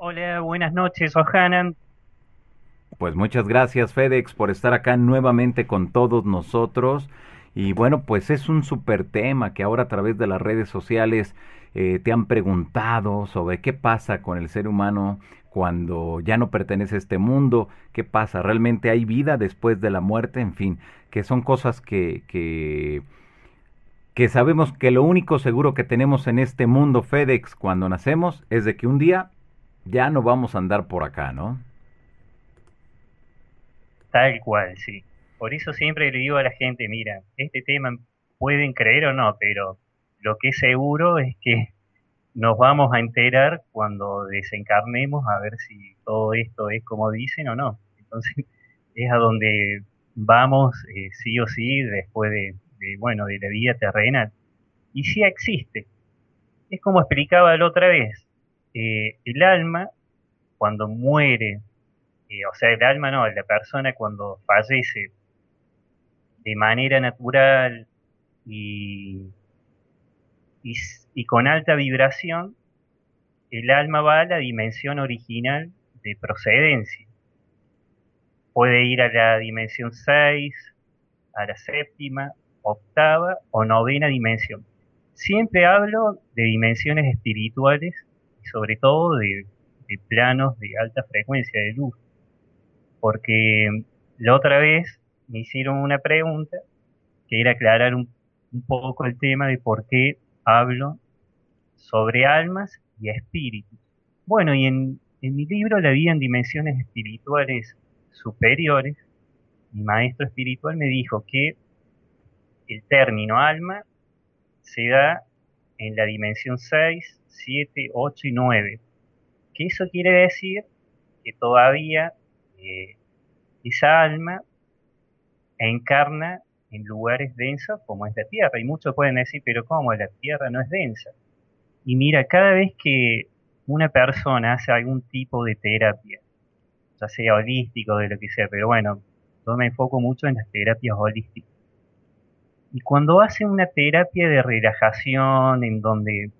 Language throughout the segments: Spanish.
Hola, buenas noches, Ohanan. Pues muchas gracias, FedEx, por estar acá nuevamente con todos nosotros. Y bueno, pues es un super tema que ahora a través de las redes sociales eh, te han preguntado sobre qué pasa con el ser humano cuando ya no pertenece a este mundo, qué pasa, realmente hay vida después de la muerte, en fin, que son cosas que, que, que sabemos que lo único seguro que tenemos en este mundo FedEx cuando nacemos es de que un día ya no vamos a andar por acá, ¿no? Tal cual, sí. Por eso siempre le digo a la gente, mira, este tema pueden creer o no, pero lo que es seguro es que nos vamos a enterar cuando desencarnemos a ver si todo esto es como dicen o no. Entonces es a donde vamos eh, sí o sí después de, bueno, de la vida terrenal. Y sí existe. Es como explicaba la otra vez. Eh, el alma, cuando muere, eh, o sea, el alma no, la persona cuando fallece de manera natural y, y, con alta vibración, el alma va a la dimensión original de procedencia. Puede ir a la dimensión 6, a la séptima, octava o novena dimensión. Siempre hablo de dimensiones espirituales y sobre todo de, planos de alta frecuencia de luz. Porque la otra vez me hicieron una pregunta que era aclarar un, un poco el tema de por qué hablo sobre almas y espíritus. Bueno, y en, mi libro La vida en dimensiones espirituales superiores, mi maestro espiritual me dijo que el término alma se da en la dimensión 6, 7, 8 y 9. Que eso quiere decir que todavía eh, esa alma encarna en lugares densos como es la Tierra. Y muchos pueden decir, pero ¿cómo? La Tierra no es densa. Y mira, cada vez que una persona hace algún tipo de terapia, ya sea holístico, de lo que sea, pero bueno, yo me enfoco mucho en las terapias holísticas. Y cuando hace una terapia de relajación en donde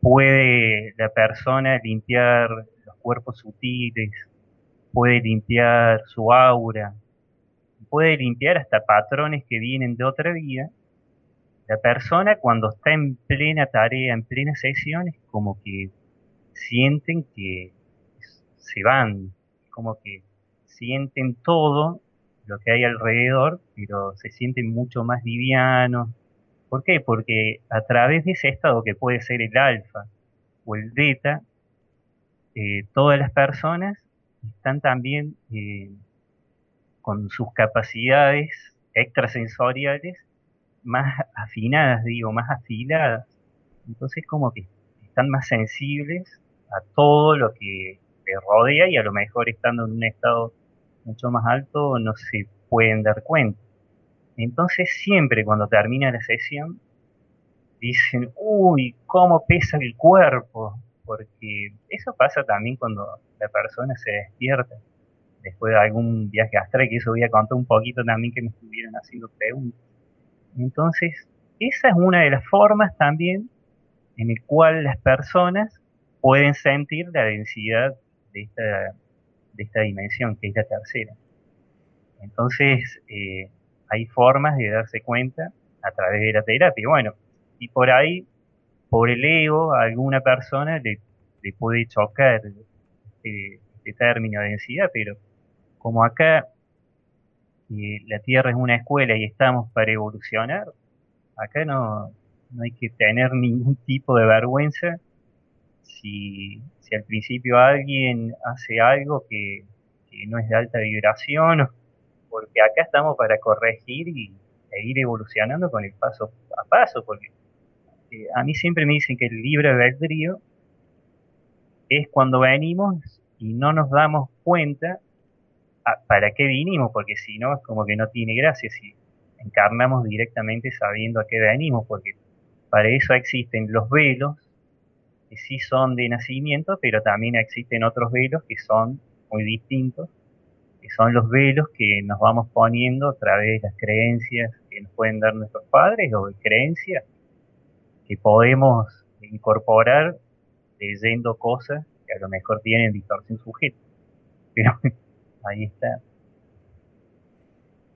puede la persona limpiar los cuerpos sutiles, puede limpiar su aura, puede limpiar hasta patrones que vienen de otra vida, la persona cuando está en plena tarea, en plena sesión, es como que sienten que se van, como que sienten todo lo que hay alrededor, pero se sienten mucho más livianos. ¿Por qué? Porque a través de ese estado que puede ser el alfa o el beta, eh, todas las personas están también eh, con sus capacidades extrasensoriales más afinadas, digo, más afiladas. Entonces como que están más sensibles a todo lo que les rodea y a lo mejor estando en un estado mucho más alto no se pueden dar cuenta. Entonces siempre cuando termina la sesión dicen, uy, cómo pesa el cuerpo, porque eso pasa también cuando la persona se despierta después de algún viaje astral, que eso voy a contar un poquito también que me estuvieron haciendo preguntas. Entonces, esa es una de las formas también en el cual las personas pueden sentir la densidad de esta, de esta dimensión, que es la tercera. Entonces, eh, hay formas de darse cuenta a través de la terapia. Bueno, y por ahí, por el ego, a alguna persona le, puede chocar este, este término de densidad, pero como acá eh, la Tierra es una escuela y estamos para evolucionar, acá no, no hay que tener ningún tipo de vergüenza si, si al principio alguien hace algo que, no es de alta vibración, porque acá estamos para corregir y, e ir evolucionando con el paso a paso, porque eh, a mí siempre me dicen que el libre albedrío es cuando venimos y no nos damos cuenta para qué vinimos, porque si no es como que no tiene gracia si encarnamos directamente sabiendo a qué venimos, porque para eso existen los velos, que sí son de nacimiento, pero también existen otros velos que son muy distintos, que son los velos que nos vamos poniendo a través de las creencias que nos pueden dar nuestros padres o de creencias que podemos incorporar leyendo cosas que a lo mejor tienen distorsión sujeto. Pero ahí está.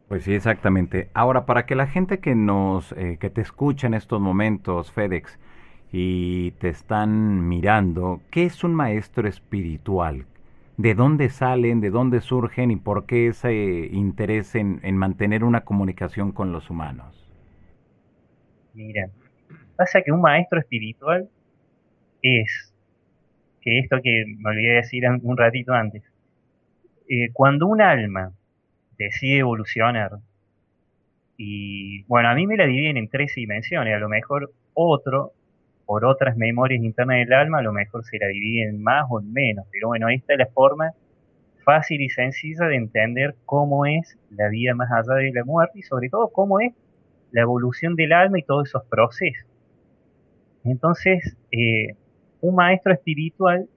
Pues sí, exactamente. Ahora, para que la gente que nos, eh, que te escucha en estos momentos, FedEx, y te están mirando, ¿qué es un maestro espiritual? ¿De dónde salen, de dónde surgen y por qué ese interés en, en mantener una comunicación con los humanos? Mira, pasa que un maestro espiritual es, que esto que me olvidé de decir un ratito antes, eh, cuando un alma decide evolucionar, y bueno, a mí me la dividen en tres dimensiones, a lo mejor otro, por otras memorias internas del alma, a lo mejor se la dividen más o menos, pero bueno, esta es la forma fácil y sencilla de entender cómo es la vida más allá de la muerte y sobre todo cómo es la evolución del alma y todos esos procesos. Entonces, eh, un maestro espiritual,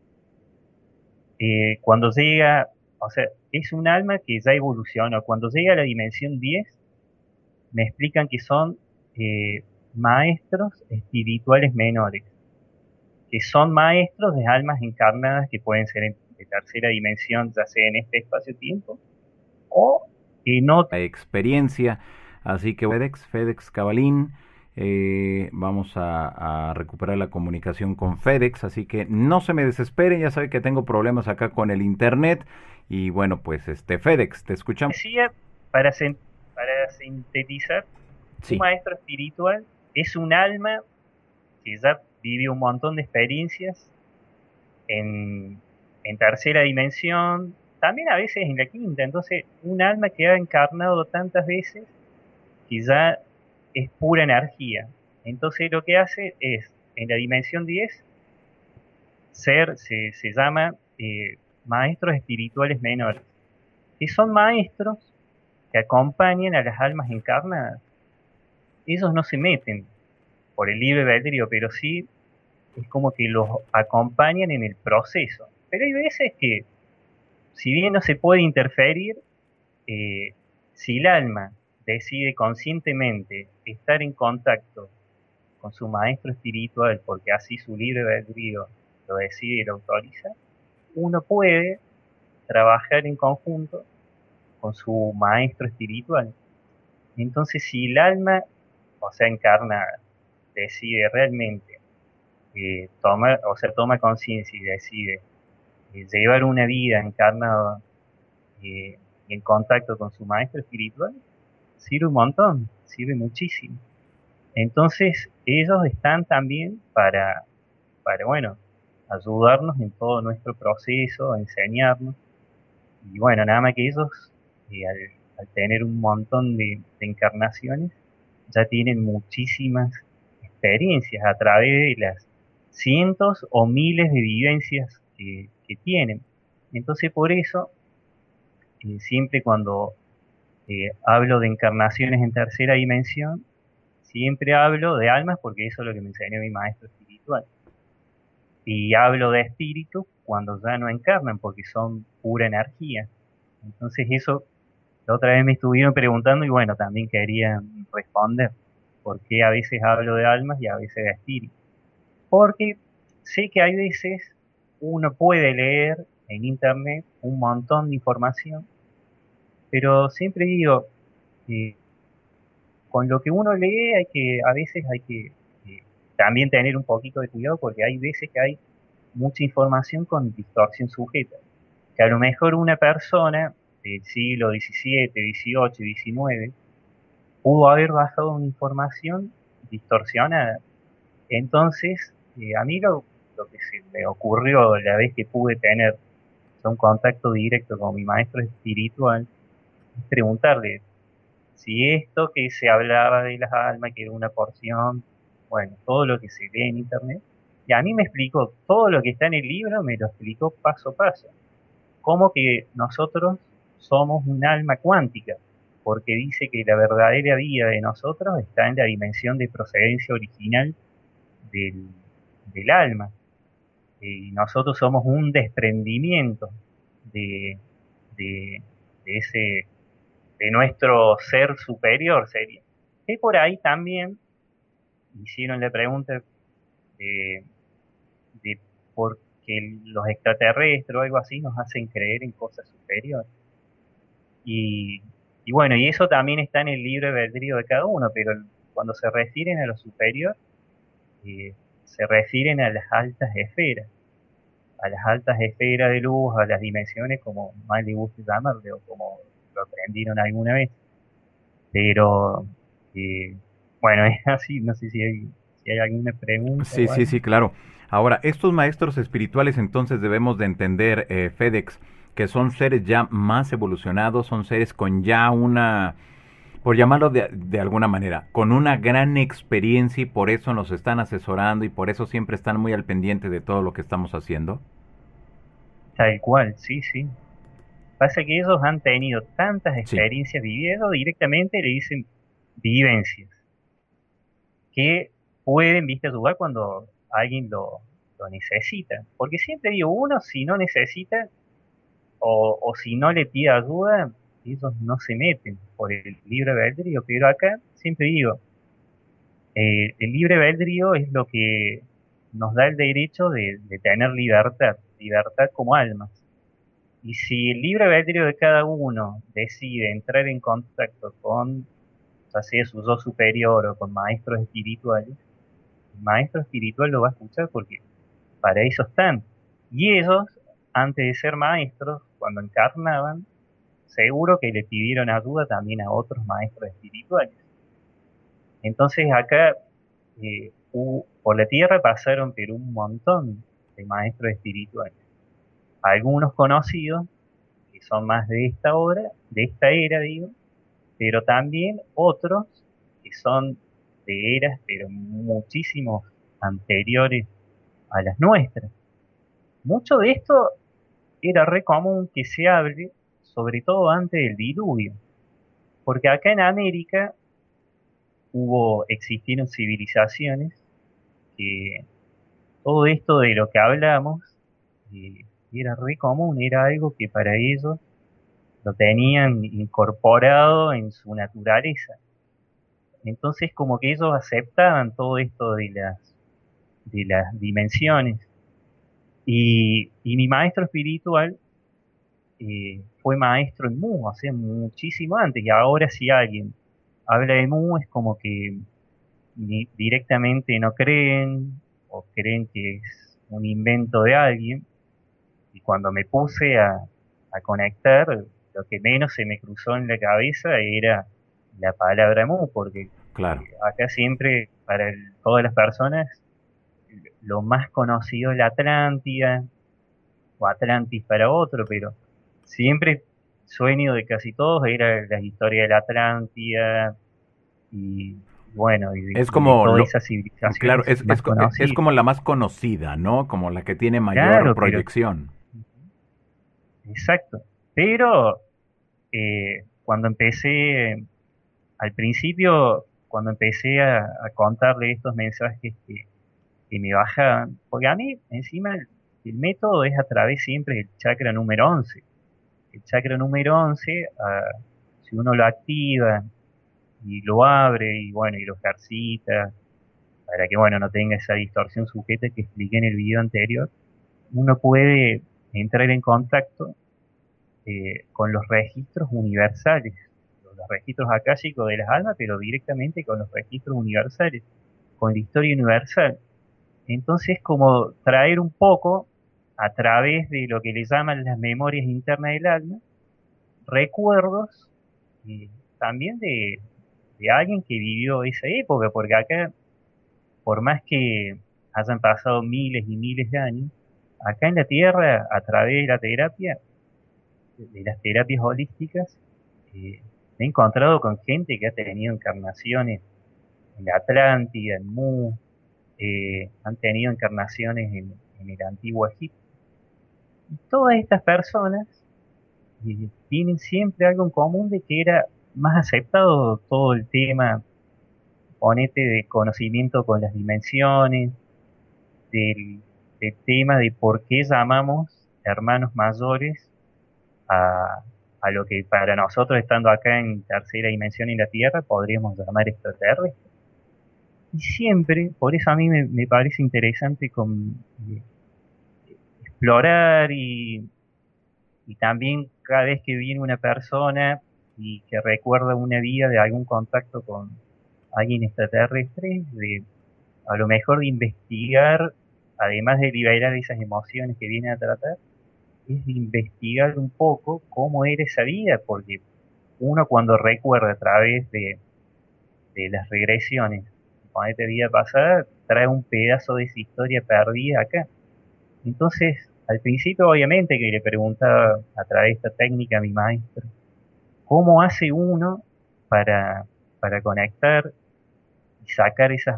eh, cuando llega, o sea, es un alma que ya evoluciona. Cuando llega a la dimensión 10, me explican que son eh, maestros espirituales menores, que son maestros de almas encarnadas que pueden ser de tercera dimensión, ya sea en este espacio-tiempo, o en otra experiencia. Así que FedEx, FedEx Cabalín, eh, vamos a, recuperar la comunicación con FedEx, así que no se me desesperen, ya saben que tengo problemas acá con el internet y bueno, pues este FedEx, te escuchamos. Decía, para, para sintetizar, un maestro espiritual es un alma que ya vive un montón de experiencias en, en tercera dimensión, también a veces en la quinta, entonces un alma que ha encarnado tantas veces que ya es pura energía. Entonces lo que hace es, en la dimensión 10, ser, se, se llama eh, maestros espirituales menores, que son maestros que acompañan a las almas encarnadas. Ellos no se meten por el libre albedrío, pero sí es como que los acompañan en el proceso. Pero hay veces que, si bien no se puede interferir, eh, si el alma decide conscientemente estar en contacto con su maestro espiritual, porque así su libre albedrío lo decide y lo autoriza, uno puede trabajar en conjunto con su maestro espiritual. Entonces, si el alma, o sea, encarna, decide realmente eh, tomar, o sea, toma conciencia y decide eh, llevar una vida encarnada eh, en contacto con su maestro espiritual, sirve un montón, sirve muchísimo. Entonces, ellos están también para, para bueno, ayudarnos en todo nuestro proceso, enseñarnos. Y bueno, nada más que ellos, eh, al, tener un montón de, encarnaciones, ya tienen muchísimas experiencias a través de las cientos o miles de vivencias que, tienen. Entonces, por eso, eh, siempre cuando eh, hablo de encarnaciones en tercera dimensión, siempre hablo de almas porque eso es lo que me enseñó mi maestro espiritual. Y hablo de espíritus cuando ya no encarnan porque son pura energía. Entonces eso, la otra vez me estuvieron preguntando y bueno, también quería responder por qué a veces hablo de almas y a veces de espíritus. Porque sé que hay veces uno puede leer en internet un montón de información pero siempre digo, eh, con lo que uno lee hay que, a veces hay que eh, también tener un poquito de cuidado porque hay veces que hay mucha información con distorsión sujeta. Que a lo mejor una persona del siglo XVII, XVIII, XIX pudo haber bajado una información distorsionada. Entonces, eh, a mí lo, lo, que se me ocurrió la vez que pude tener un contacto directo con mi maestro espiritual preguntarle si esto que se hablaba de las almas, que era una porción, bueno, todo lo que se lee en internet, y a mí me explicó todo lo que está en el libro, me lo explicó paso a paso. Como que nosotros somos un alma cuántica, porque dice que la verdadera vida de nosotros está en la dimensión de procedencia original del, alma. Y nosotros somos un desprendimiento de, de ese de nuestro ser superior sería. Y por ahí también hicieron la pregunta de, por que los extraterrestres o algo así nos hacen creer en cosas superiores. Y, bueno, y eso también está en el libre albedrío de cada uno, pero cuando se refieren a lo superior, eh, se refieren a las altas esferas, a las altas esferas de luz, a las dimensiones, como más le guste llamarle, o como lo aprendieron alguna vez. Pero, eh, bueno, es así, no sé si hay, si hay alguna pregunta. Sí, sí, sí, claro. Ahora, estos maestros espirituales entonces debemos de entender, eh, FedEx, que son seres ya más evolucionados, son seres con ya una, por llamarlo de, de, alguna manera, con una gran experiencia y por eso nos están asesorando y por eso siempre están muy al pendiente de todo lo que estamos haciendo? Tal cual, sí, sí. Pasa que ellos han tenido tantas experiencias vividas, directamente le dicen vivencias, que pueden, viste, ayudar cuando alguien lo, lo necesita. Porque siempre digo, uno si no necesita o, si no le pide ayuda, ellos no se meten por el libre albedrío. Pero acá siempre digo, eh, el libre albedrío es lo que nos da el derecho de, tener libertad, libertad como almas. Y si el libre albedrío de cada uno decide entrar en contacto con, sea su yo superior o con maestros espirituales, el maestro espiritual lo va a escuchar porque para eso están. Y ellos, antes de ser maestros, cuando encarnaban, seguro que le pidieron ayuda también a otros maestros espirituales. Entonces acá eh, por la tierra pasaron pero un montón de maestros espirituales. Algunos conocidos, que son más de esta obra, de esta era, digo, pero también otros que son de eras, pero muchísimos anteriores a las nuestras. Mucho de esto era re común que se hable, sobre todo antes del diluvio, porque acá en América hubo, existieron civilizaciones que todo esto de lo que hablamos eh, era re común, era algo que para ellos lo tenían incorporado en su naturaleza. Entonces como que ellos aceptaban todo esto de las, de las dimensiones. Y, y mi maestro espiritual eh, fue maestro en Mu hace muchísimo antes. Y ahora si alguien habla de Mu es como que directamente no creen o creen que es un invento de alguien. Y cuando me puse a, a conectar, lo que menos se me cruzó en la cabeza era la palabra mu, porque claro. acá siempre, para todas las personas, lo más conocido es la Atlántida, o Atlantis para otro, pero siempre sueño de casi todos era la historia de la Atlántida, y bueno, y es como Claro, es, es, como la más conocida, ¿no? Como la que tiene mayor proyección. exacto. Pero eh, cuando empecé al principio, cuando empecé a, contarle estos mensajes que, me bajaban, porque a mí encima el, método es a través siempre del chakra número 11. El chakra número 11, ah, si uno lo activa y lo abre y bueno, y lo ejercita, para que bueno, no tenga esa distorsión sujeta que expliqué en el video anterior, uno puede entrar en contacto eh, con los registros universales los registros akáshicos de las almas, pero directamente con los registros universales, con la historia universal. Entonces, como traer un poco, a través de lo que le llaman las memorias internas del alma, recuerdos eh, también de, alguien que vivió esa época, porque acá, por más que hayan pasado miles y miles de años, acá en la Tierra, a través de la terapia, de las terapias holísticas, eh, me he encontrado con gente que ha tenido encarnaciones en la Atlántida, en Mu, eh, han tenido encarnaciones en, el antiguo Egipto. Y todas estas personas eh, tienen siempre algo en común de que era más aceptado todo el tema, ponete de conocimiento con las dimensiones, del, tema de por qué llamamos hermanos mayores a, a lo que para nosotros, estando acá en tercera dimensión en la Tierra, podríamos llamar extraterrestre. Y siempre, por eso a mí me, parece interesante eh, explorar y, también cada vez que viene una persona y que recuerda una vida de algún contacto con alguien extraterrestre, de a lo mejor de investigar, además de liberar esas emociones que viene a tratar, es de investigar un poco cómo era esa vida, porque uno cuando recuerda a través de las regresiones, con esta vida pasada, trae un pedazo de esa historia perdida acá. Entonces, al principio obviamente que le preguntaba a través de esta técnica a mi maestro, ¿cómo hace uno para, para conectar y sacar esas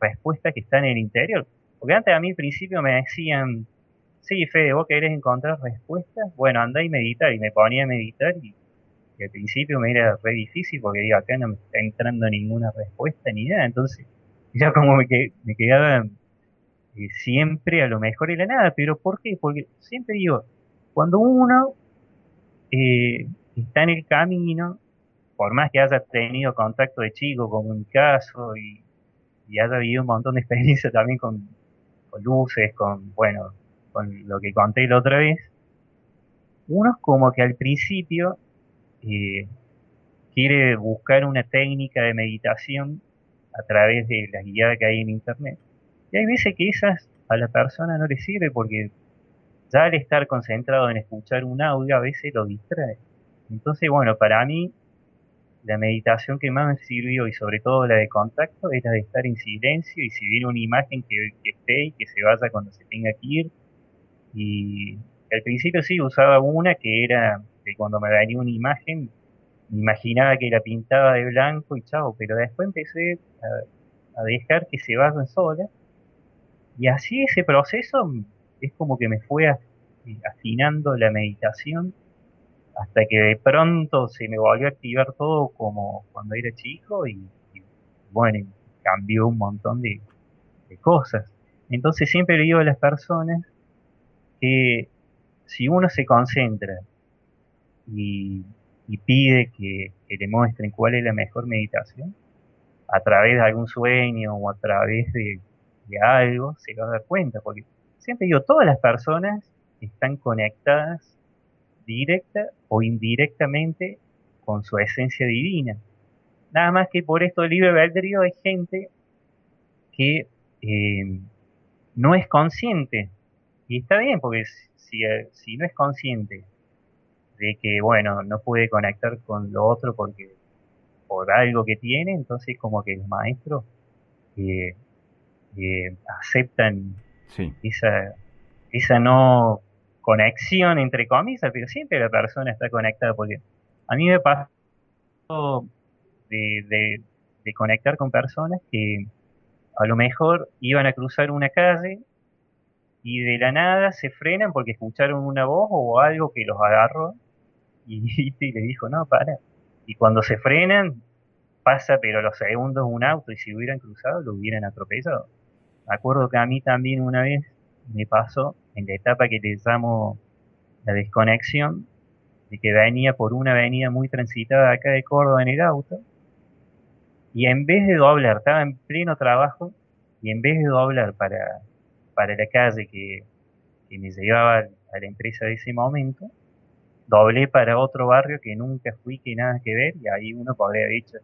respuestas que están en el interior? Porque antes a mí al principio me decían, sí, Fede, vos querés encontrar respuestas, bueno, anda y medita, y me ponía a meditar y, al principio me era re difícil porque digo, acá no me está entrando ninguna respuesta ni nada, entonces ya como me, me quedaba eh, siempre a lo mejor en la nada, pero ¿por qué? Porque siempre digo, cuando uno eh, está en el camino, por más que haya tenido contacto de chico, como en mi caso, y, haya vivido un montón de experiencia también con, con luces, con, bueno, con lo que conté la otra vez, uno es como que al principio eh, quiere buscar una técnica de meditación a través de la guía que hay en internet. Y hay veces que esas a la persona no le sirve porque ya al estar concentrado en escuchar un audio a veces lo distrae. Entonces, bueno, para mí la meditación que más me sirvió y sobre todo la de contacto era de estar en silencio y si viene una imagen que, que esté y que se vaya cuando se tenga que ir, y al principio sí usaba una que era cuando me venía una imagen, imaginaba que la pintaba de blanco y chao, pero después empecé a, dejar que se vayan solas. Y así ese proceso es como que me fue afinando la meditación hasta que de pronto se me volvió a activar todo como cuando era chico y, bueno, cambió un montón de, de, cosas. Entonces siempre le digo a las personas que si uno se concentra y, pide que, le muestren cuál es la mejor meditación, a través de algún sueño o a través de, algo, se va a dar cuenta, porque siempre digo, todas las personas están conectadas directa o indirectamente con su esencia divina. Nada más que por esto del libre albedrío hay gente que eh, no es consciente y está bien, porque si, si no es consciente de que, bueno, no puede conectar con lo otro porque por algo que tiene, entonces como que los maestros eh, eh, aceptan esa, esa no conexión entre comillas, pero siempre la persona está conectada porque a mí me pasó de, de, de conectar con personas que a lo mejor iban a cruzar una calle y de la nada se frenan porque escucharon una voz o algo que los agarró y, le dijo, no, para. Y cuando se frenan, pasa pero los segundos un auto y si hubieran cruzado lo hubieran atropellado. Me acuerdo que a mí también una vez me pasó en la etapa que le llamo la desconexión, de que venía por una avenida muy transitada acá de Córdoba en el auto, y en vez de doblar, estaba en pleno trabajo, y en vez de doblar para para la calle que, me llevaba a la empresa de ese momento, doblé para otro barrio que nunca fui, que nada que ver, y ahí uno podría haber dicho,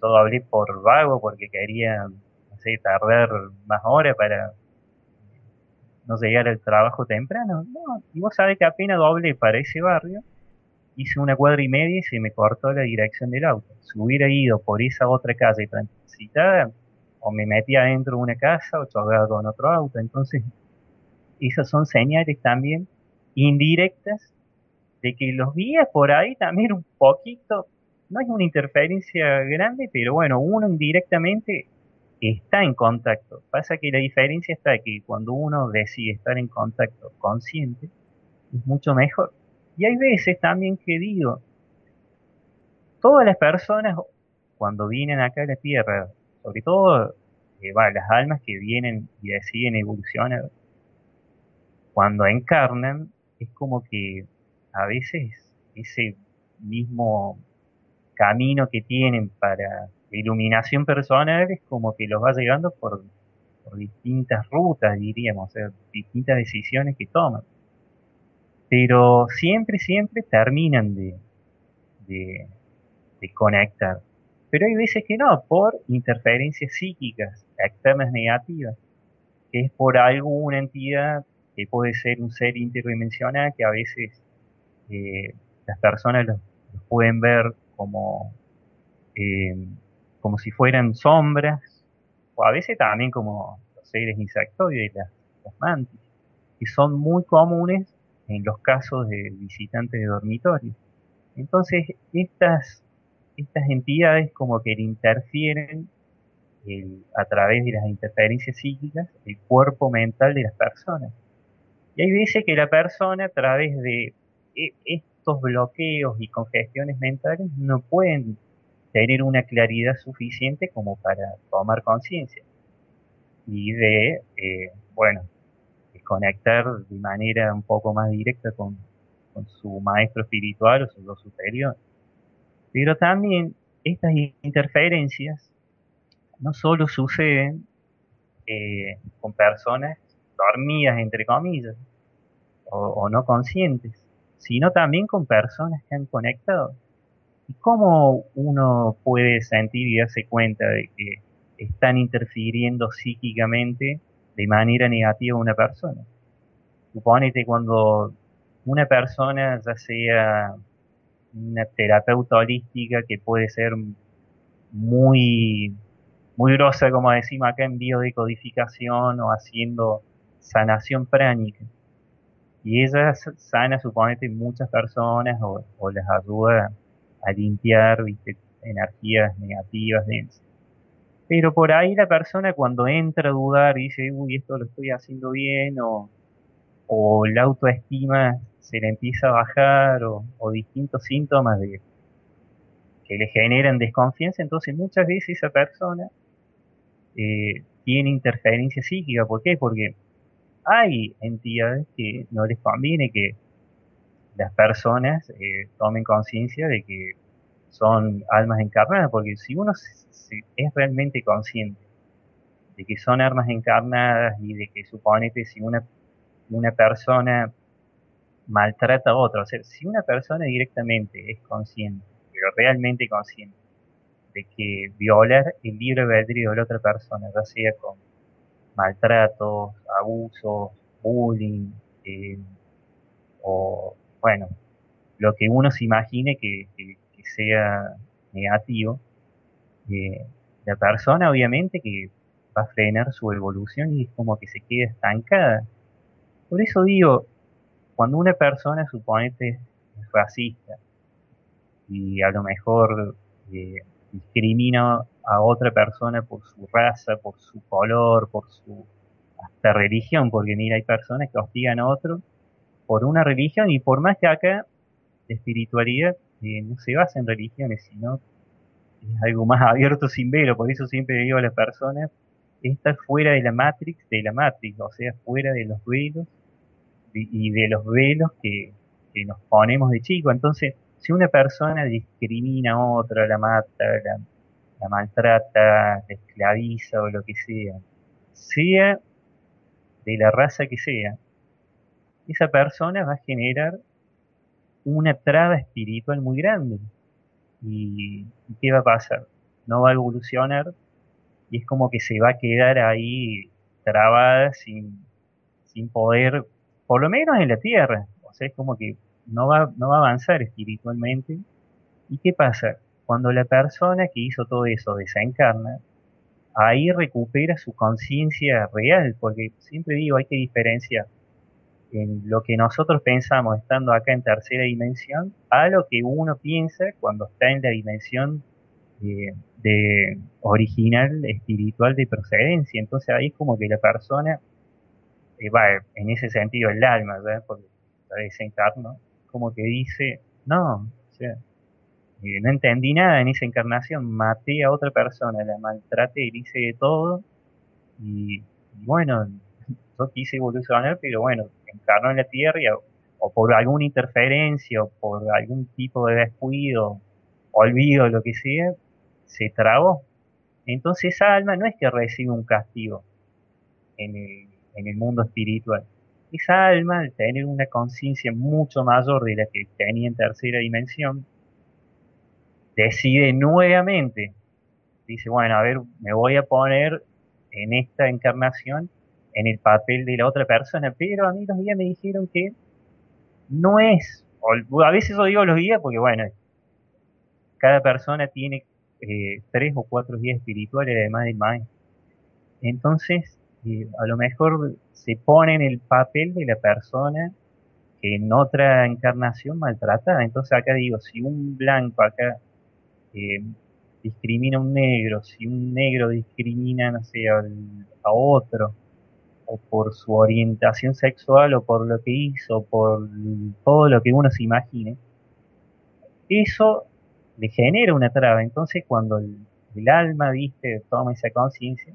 todo hablé por vago porque quería, no sé, tardar más horas para no llegar al trabajo temprano. No, y vos sabés que apenas doblé para ese barrio, hice una cuadra y media y se me cortó la dirección del auto. Si hubiera ido por esa otra calle transitada, o me metía dentro de una casa o chocaba con otro auto. Entonces, esas son señales también indirectas de que los guías por ahí también un poquito, no es una interferencia grande, pero bueno, uno indirectamente está en contacto. Pasa que la diferencia está que cuando uno decide estar en contacto consciente, es mucho mejor. Y hay veces también que digo, todas las personas cuando vienen acá a la Tierra sobre todo eh, las almas que vienen y deciden evolucionar, cuando encarnan, es como que a veces ese mismo camino que tienen para iluminación personal es como que los va llegando por, distintas rutas, diríamos, o sea, distintas decisiones que toman. Pero siempre, siempre terminan de, de, conectar. Pero hay veces que no, por interferencias psíquicas externas negativas, es por alguna entidad que puede ser un ser interdimensional que a veces eh, las personas los, pueden ver como, eh, como si fueran sombras, o a veces también como los seres insectoides, las, mantis, que son muy comunes en los casos de visitantes de dormitorio. Entonces, estas, estas entidades como que interfieren a través de las interferencias psíquicas el cuerpo mental de las personas. Y hay veces que la persona a través de estos bloqueos y congestiones mentales no pueden tener una claridad suficiente como para tomar conciencia y de, eh, bueno, de conectar de manera un poco más directa con, su maestro espiritual o su yo superior. Pero también estas interferencias no solo suceden eh, con personas dormidas, entre comillas, o, no conscientes, sino también con personas que han conectado. ¿Y cómo uno puede sentir y darse cuenta de que están interfiriendo psíquicamente de manera negativa a una persona? Supónete cuando una persona, ya sea una terapeuta holística que puede ser muy, muy grosa, como decimos acá en biodecodificación o haciendo sanación pránica. Y ella sana, suponete, muchas personas o, o les ayuda a limpiar ¿viste? energías negativas densas. Pero por ahí la persona cuando entra a dudar y dice, uy, esto lo estoy haciendo bien, o, o la autoestima se le empieza a bajar o, distintos síntomas de, que le generan desconfianza, entonces muchas veces esa persona eh, tiene interferencia psíquica. ¿Por qué? Porque hay entidades que no les conviene que las personas eh, tomen conciencia de que son almas encarnadas, porque si uno es realmente consciente de que son almas encarnadas y de que suponete si una, una persona maltrata a otro. O sea, si una persona directamente es consciente, pero realmente consciente, de que violar el libre albedrío de la otra persona, ya sea con maltratos, abusos, bullying, eh, o bueno, lo que uno se imagine que, sea negativo, eh, la persona obviamente que va a frenar su evolución y es como que se queda estancada. Por eso digo, cuando una persona, suponete, es racista y a lo mejor eh, discrimina a otra persona por su raza, por su color, por su hasta religión, porque mira, hay personas que hostigan a otro por una religión y por más que acá la espiritualidad eh, no se basa en religiones, sino es algo más abierto sin velo, por eso siempre digo a las personas, está fuera de la matrix, de la matrix, o sea, fuera de los velos y de los velos que, nos ponemos de chico. Entonces, si una persona discrimina a otra, la mata, la, maltrata, la esclaviza o lo que sea, sea de la raza que sea, esa persona va a generar una traba espiritual muy grande. ¿Y, qué va a pasar? No va a evolucionar y es como que se va a quedar ahí trabada sin, sin poder por lo menos en la tierra. O sea, es como que no va, no va a avanzar espiritualmente. ¿Y qué pasa? Cuando la persona que hizo todo eso desencarna, ahí recupera su conciencia real, porque siempre digo, hay que diferenciar en lo que nosotros pensamos estando acá en tercera dimensión a lo que uno piensa cuando está en la dimensión eh, de original espiritual de procedencia. Entonces ahí es como que la persona va, en ese sentido el alma, ¿verdad? Porque desencarno, como que dice, no, o sea, eh, no entendí nada en esa encarnación, maté a otra persona, la maltraté, hice de todo, y, bueno, yo quise evolucionar, pero bueno, encarnó en la Tierra o por alguna interferencia o por algún tipo de descuido, olvido, lo que sea, se trabó. Entonces esa alma no es que recibe un castigo, en el, en el mundo espiritual. Esa alma, al tener una conciencia mucho mayor de la que tenía en tercera dimensión, decide nuevamente, dice, bueno, a ver, me voy a poner en esta encarnación en el papel de la otra persona, pero a mí los guías me dijeron que no es, a veces yo digo los guías porque bueno, cada persona tiene eh, tres o cuatro guías espirituales además del maestro. Entonces, eh, a lo mejor se pone en el papel de la persona que en otra encarnación maltratada. Entonces acá digo, si un blanco acá discrimina a un negro, si un negro discrimina, no sé, a otro, o por su orientación sexual, o por lo que hizo, por todo lo que uno se imagine, eso le genera una traba. Entonces, cuando el, alma, viste, toma esa conciencia,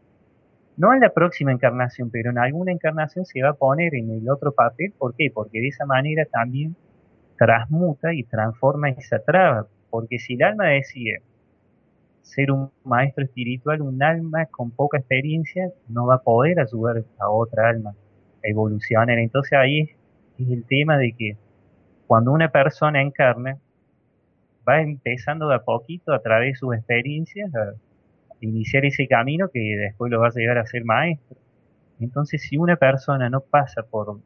no en la próxima encarnación, pero en alguna encarnación se va a poner en el otro papel. ¿Por qué? Porque de esa manera también transmuta y transforma esa traba. Porque si el alma decide ser un maestro espiritual, un alma con poca experiencia no va a poder ayudar a otra alma a evolucionar. Entonces ahí es, el tema de que cuando una persona encarna, va empezando de a poquito a través de sus experiencias a iniciar ese camino que después lo va a llegar a ser maestro. Entonces si una persona no pasa por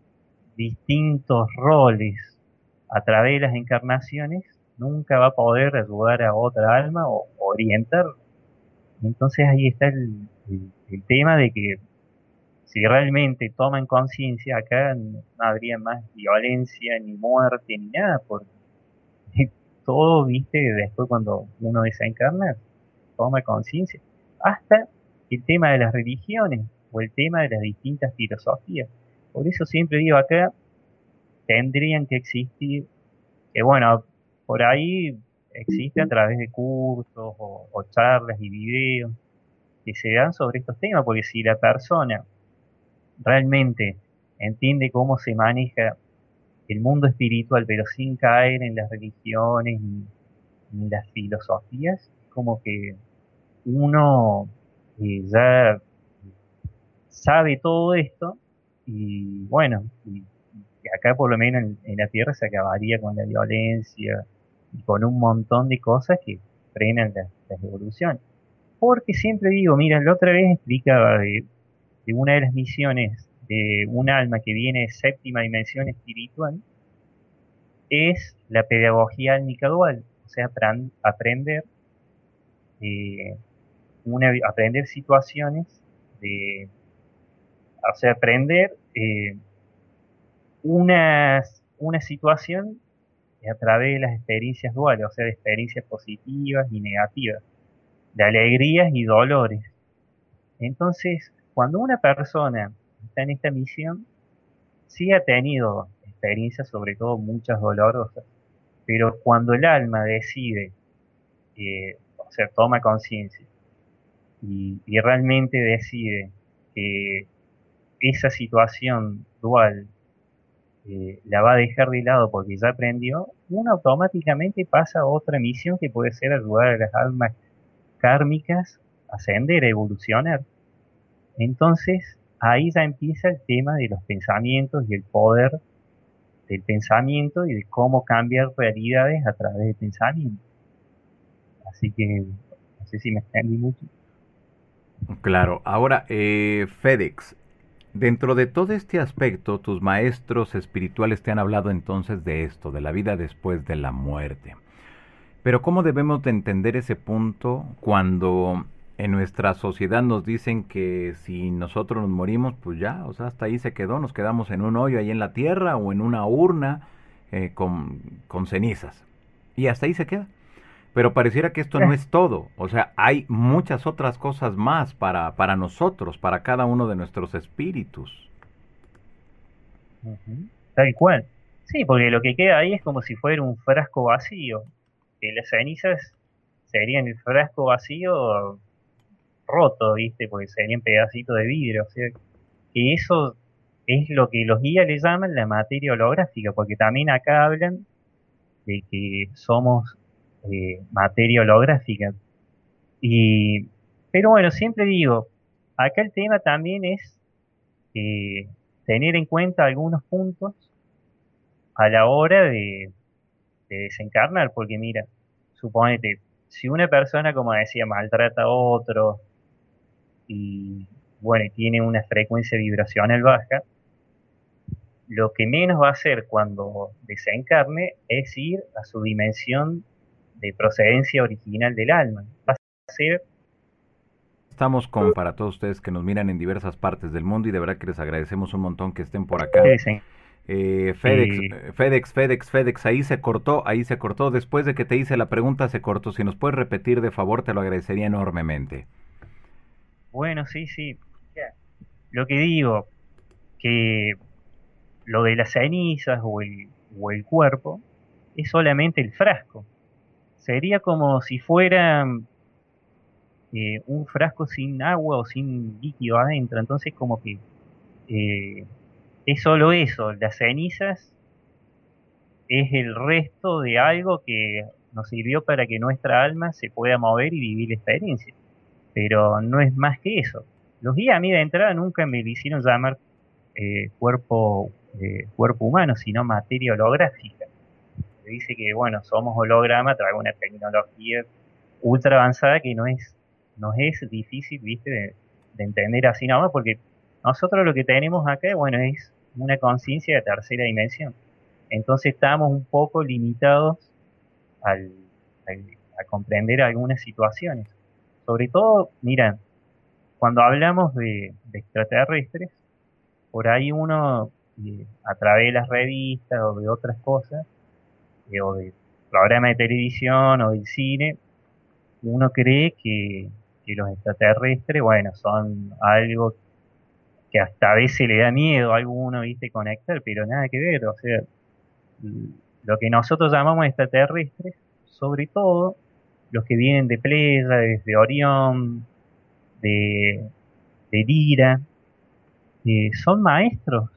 distintos roles a través de las encarnaciones, nunca va a poder ayudar a otra alma o orientar. Entonces ahí está el, tema de que si realmente toman conciencia acá no habría más violencia ni muerte ni nada, porque todo, viste, después cuando uno desencarna, toma conciencia. Hasta el tema de las religiones o el tema de las distintas filosofías. Por eso siempre digo acá, tendrían que existir, que bueno, por ahí existe a través de cursos o, charlas y videos que se dan sobre estos temas, porque si la persona realmente entiende cómo se maneja el mundo espiritual, pero sin caer en las religiones ni, en las filosofías, como que uno eh, ya sabe todo esto y bueno, y, acá por lo menos en, la Tierra se acabaría con la violencia, y con un montón de cosas que frenan la, evolución. Porque siempre digo, mira, la otra vez explicaba de, una de las misiones de un alma que viene de séptima dimensión espiritual, es la pedagogía álmica dual, o sea, aprender, eh, una, aprender situaciones de, o sea, aprender eh, una situación a través de las experiencias duales, o sea, de experiencias positivas y negativas, de alegrías y dolores. Entonces, cuando una persona está en esta misión, sí ha tenido experiencias, sobre todo muchas dolorosas, pero cuando el alma decide, eh, o sea, toma conciencia y, y realmente decide que esa situación dual eh, la va a dejar de lado porque ya aprendió, uno automáticamente pasa a otra misión que puede ser ayudar a las almas kármicas a ascender, a evolucionar. Entonces, ahí ya empieza el tema de los pensamientos y el poder del pensamiento y de cómo cambiar realidades a través del pensamiento. Así que, no sé si me extendí mucho. Claro, ahora, eh, FedEx, Dentro de todo este aspecto, tus maestros espirituales te han hablado entonces de esto, de la vida después de la muerte. Pero ¿cómo debemos de entender ese punto cuando en nuestra sociedad nos dicen que si nosotros nos morimos, pues ya, o sea, hasta ahí se quedó, nos quedamos en un hoyo ahí en la tierra o en una urna eh, con, con cenizas. Y hasta ahí se queda. Pero pareciera que esto no es todo. O sea, hay muchas otras cosas más para, para nosotros, para cada uno de nuestros espíritus. Tal cual. Sí, porque lo que queda ahí es como si fuera un frasco vacío. Que las cenizas serían el frasco vacío roto, ¿viste? Porque serían pedacitos de vidrio. O sea, que eso es lo que los guías le llaman la materia holográfica, porque también acá hablan de que somos eh, materia holográfica. Y, pero bueno, siempre digo, acá el tema también es eh, tener en cuenta algunos puntos a la hora de, desencarnar, porque mira, suponete, si una persona, como decía, maltrata a otro y bueno, tiene una frecuencia vibracional baja, lo que menos va a hacer cuando desencarne es ir a su dimensión de procedencia original del alma. Va a ser Estamos con para todos ustedes que nos miran en diversas partes del mundo y de verdad que les agradecemos un montón que estén por acá. Eh, FedEx, FedEx, FedEx, FedEx, ahí se cortó, ahí se cortó. Después de que te hice la pregunta, se cortó. Si nos puedes repetir, de favor, te lo agradecería enormemente. Bueno, sí, sí. Lo que digo, que lo de las cenizas o el, o el cuerpo es solamente el frasco. Sería como si fuera eh, un frasco sin agua o sin líquido adentro. Entonces como que eh, es solo eso, las cenizas es el resto de algo que nos sirvió para que nuestra alma se pueda mover y vivir la experiencia. Pero no es más que eso. Los guías a mí de entrada nunca me hicieron llamar eh, cuerpo, cuerpo humano, sino materia holográfica. Dice que, bueno, somos holograma, trae una tecnología ultra avanzada que no es nos es difícil, viste, de, entender así nada porque nosotros lo que tenemos acá, bueno, es una conciencia de tercera dimensión. Entonces estamos un poco limitados al, a comprender algunas situaciones. Sobre todo, mira, cuando hablamos de, extraterrestres, por ahí uno, eh, a través de las revistas o de otras cosas, o de programas de televisión o del cine, uno cree que, los extraterrestres, bueno, son algo que hasta a veces le da miedo a alguno, viste, conectar, pero nada que ver, o sea, lo que nosotros llamamos extraterrestres, sobre todo los que vienen de Playa, desde Orión, de, de Lira, eh, son maestros,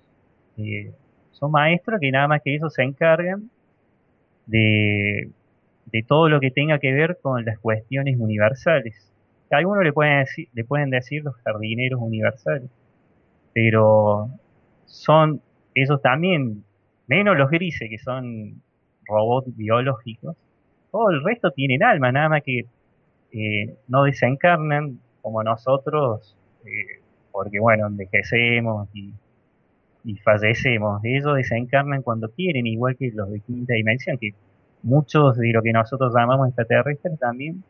eh, son maestros que nada más que eso se encargan de, de todo lo que tenga que ver con las cuestiones universales. Algunos le pueden decir, le pueden decir los jardineros universales, pero son esos también, menos los grises que son robots biológicos, todo el resto tienen alma, nada más que eh, no desencarnan como nosotros, eh, porque bueno, envejecemos y, y fallecemos. Ellos desencarnan cuando quieren, igual que los de quinta dimensión, que muchos de lo que nosotros llamamos extraterrestres también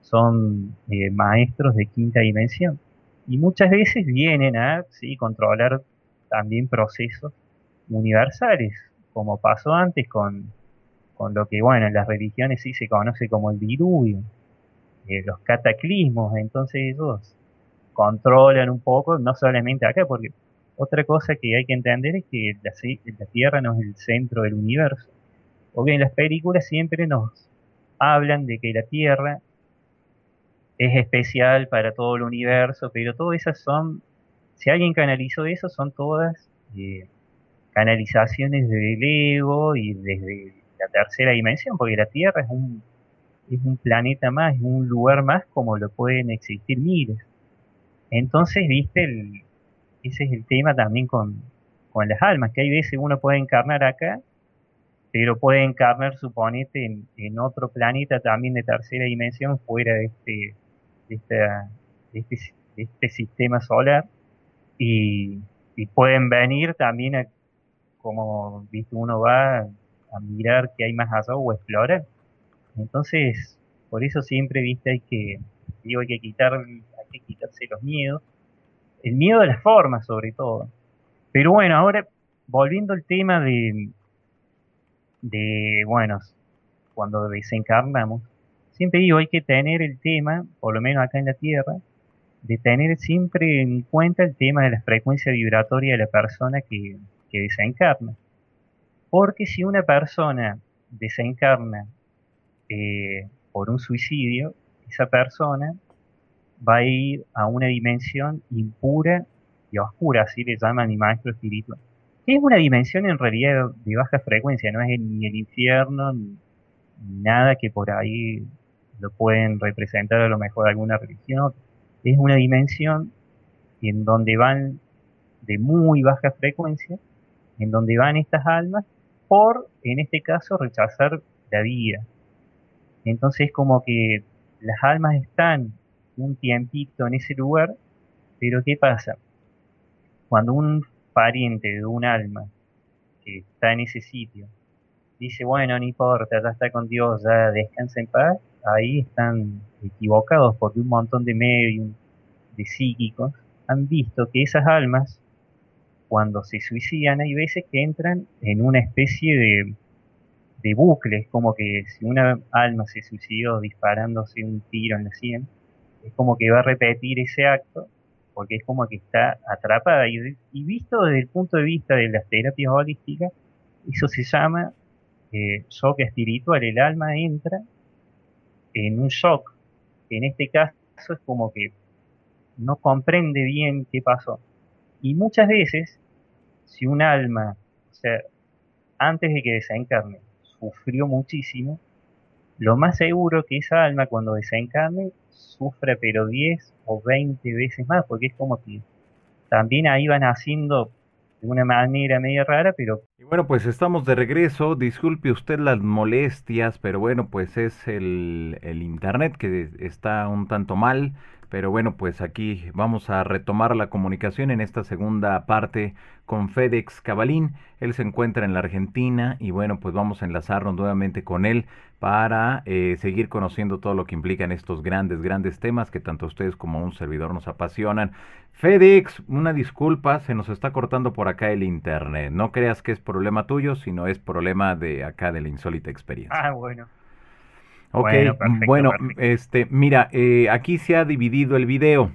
son eh, maestros de quinta dimensión. Y muchas veces vienen a ¿sí? controlar también procesos universales, como pasó antes con, con lo que, bueno, en las religiones sí se conoce como el diluvio, eh, los cataclismos, entonces ellos controlan un poco, no solamente acá, porque otra cosa que hay que entender es que la, la Tierra no es el centro del universo. Porque en las películas siempre nos hablan de que la Tierra es especial para todo el universo, pero todas esas son, si alguien canalizó eso, son todas eh, canalizaciones del ego y desde la tercera dimensión, porque la Tierra es un, es un planeta más, es un lugar más como lo pueden existir miles. Entonces, viste, el, ese es el tema también con, con las almas, que hay veces uno puede encarnar acá, pero puede encarnar, suponete, en, otro planeta también de tercera dimensión fuera de este este, este, sistema solar y, pueden venir también a, como ¿viste? uno va a mirar qué hay más allá o explorar. Entonces, por eso siempre viste hay que, digo, hay que quitar, hay que quitarse los miedos, el miedo de las formas sobre todo. Pero bueno, ahora volviendo al tema de, de bueno, cuando desencarnamos, siempre digo, hay que tener el tema, por lo menos acá en la Tierra, de tener siempre en cuenta el tema de la frecuencia vibratoria de la persona que, desencarna. Porque si una persona desencarna eh, por un suicidio, esa persona va a ir a una dimensión impura y oscura, así le llama mi maestro espiritual. Es una dimensión en realidad de baja frecuencia, no es ni el infierno ni nada que por ahí lo pueden representar a lo mejor alguna religión, es una dimensión en donde van de muy baja frecuencia, en donde van estas almas por, en este caso, rechazar la vida. Entonces como que las almas están un tiempito en ese lugar, pero ¿qué pasa? Cuando un pariente de un alma que está en ese sitio dice, bueno, no importa, ya está con Dios, ya descansa en paz, ahí están equivocados porque un montón de medios, de psíquicos, han visto que esas almas, cuando se suicidan, hay veces que entran en una especie de, de bucle, como que si una alma se suicidó disparándose un tiro en la sien, es como que va a repetir ese acto, porque es como que está atrapada. Y, visto desde el punto de vista de las terapias holísticas, eso se llama eh, shock espiritual. El alma entra en un shock, en este caso es como que no comprende bien qué pasó. Y muchas veces, si un alma, o sea, antes de que desencarne, sufrió muchísimo, lo más seguro que esa alma cuando desencarne sufra pero 10 o 20 veces más, porque es como que también ahí van haciendo de una manera media rara, pero... Y bueno, pues estamos de regreso, disculpe usted las molestias, pero bueno, pues es el, el internet que está un tanto mal, pero bueno, pues aquí vamos a retomar la comunicación en esta segunda parte con FedEx Cabalín. Él se encuentra en la Argentina y bueno, pues vamos a enlazarnos nuevamente con él para eh, seguir conociendo todo lo que implican estos grandes, grandes temas que tanto ustedes como un servidor nos apasionan. FedEx, una disculpa, se nos está cortando por acá el internet. No creas que es problema tuyo, sino es problema de acá de la insólita experiencia. Ah, bueno. Ok, bueno, este, mira, eh, aquí se ha dividido el video.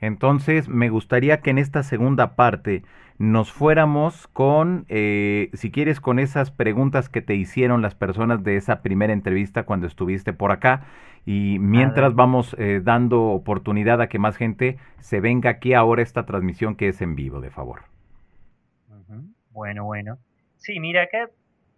Entonces, me gustaría que en esta segunda parte nos fuéramos con, eh, si quieres, con esas preguntas que te hicieron las personas de esa primera entrevista cuando estuviste por acá. Y mientras vamos eh, dando oportunidad a que más gente se venga aquí ahora esta transmisión que es en vivo, de favor. Bueno, bueno. Sí, mira, acá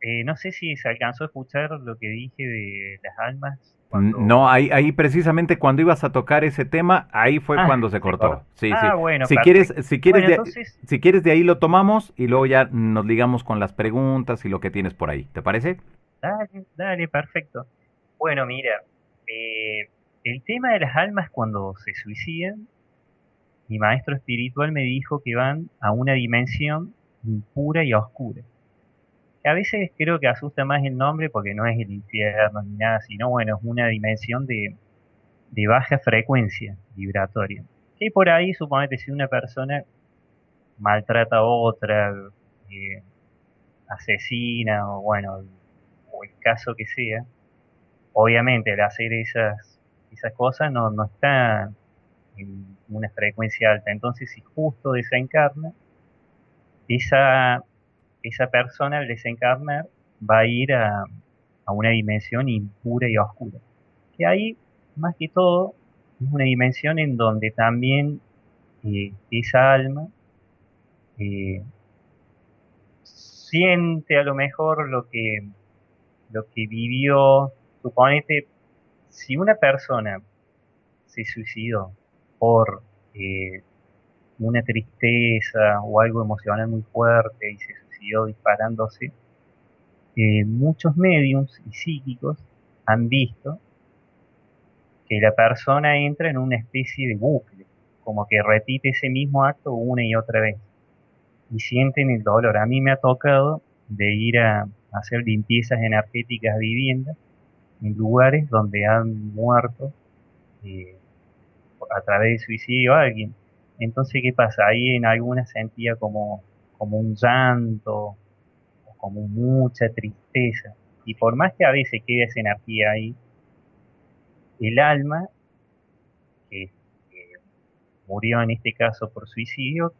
eh, no sé si se alcanzó a escuchar lo que dije de las almas. No, ahí, ahí precisamente cuando ibas a tocar ese tema, ahí fue ah, cuando se cortó. Sí, ah, sí. Bueno, si quieres, si quieres, de, si quieres de ahí lo tomamos y luego ya nos ligamos con las preguntas y lo que tienes por ahí. ¿Te parece? Dale, dale, perfecto. Bueno, mira, eh, el tema de las almas cuando se suicidan, mi maestro espiritual me dijo que van a una dimensión impura y oscura a veces creo que asusta más el nombre porque no es el infierno ni nada, sino bueno, es una dimensión de, baja frecuencia vibratoria. Que por ahí, suponete, si una persona maltrata a otra, eh, asesina, o bueno, o el caso que sea, obviamente al hacer esas, esas cosas no, no está en una frecuencia alta. Entonces, si justo desencarna, esa esa persona al desencarnar va a ir a, una dimensión impura y oscura. Que ahí, más que todo, es una dimensión en donde también eh, esa alma eh, siente a lo mejor lo que, lo que vivió. Suponete, si una persona se suicidó por eh, una tristeza o algo emocional muy fuerte y se siguió disparándose, eh, muchos mediums y psíquicos han visto que la persona entra en una especie de bucle, como que repite ese mismo acto una y otra vez, y sienten el dolor. A mí me ha tocado de ir a hacer limpiezas energéticas a viviendas en lugares donde han muerto eh, a través de suicidio a alguien. Entonces, ¿qué pasa? Ahí en alguna sentía como como un llanto, o como mucha tristeza. Y por más que a veces quede esa energía ahí, el alma, que, murió en este caso por suicidio,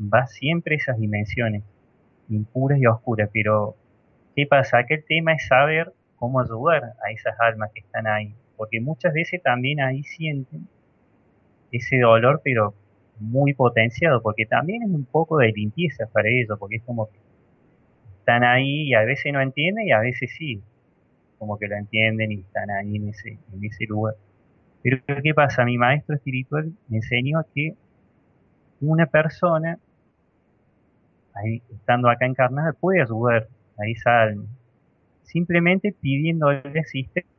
va siempre a esas dimensiones impuras y oscuras. Pero, ¿qué pasa? Aquel tema es saber cómo ayudar a esas almas que están ahí. Porque muchas veces también ahí sienten ese dolor, pero muy potenciado, porque también es un poco de limpieza para ellos, porque es como que están ahí y a veces no entienden y a veces sí, como que lo entienden y están ahí en ese, en ese lugar. Pero ¿qué pasa? Mi maestro espiritual me enseñó que una persona ahí, estando acá encarnada, puede ayudar a esa alma, simplemente pidiéndole asistencia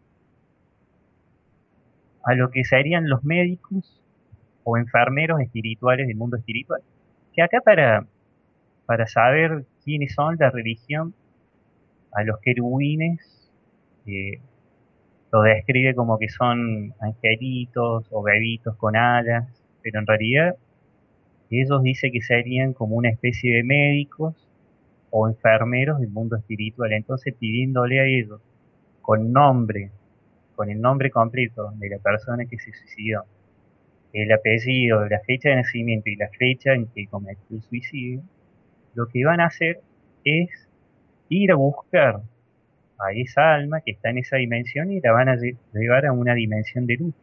a lo que serían los médicos o enfermeros espirituales del mundo espiritual. Que acá para, para saber quiénes son la religión, a los querubines eh, lo describe como que son angelitos o bebitos con alas, pero en realidad ellos dicen que serían como una especie de médicos o enfermeros del mundo espiritual. Entonces pidiéndole a ellos con nombre, con el nombre completo de la persona que se suicidó, el apellido, la fecha de nacimiento y la fecha en que cometió el suicidio, lo que van a hacer es ir a buscar a esa alma que está en esa dimensión y la van a llevar a una dimensión de luz.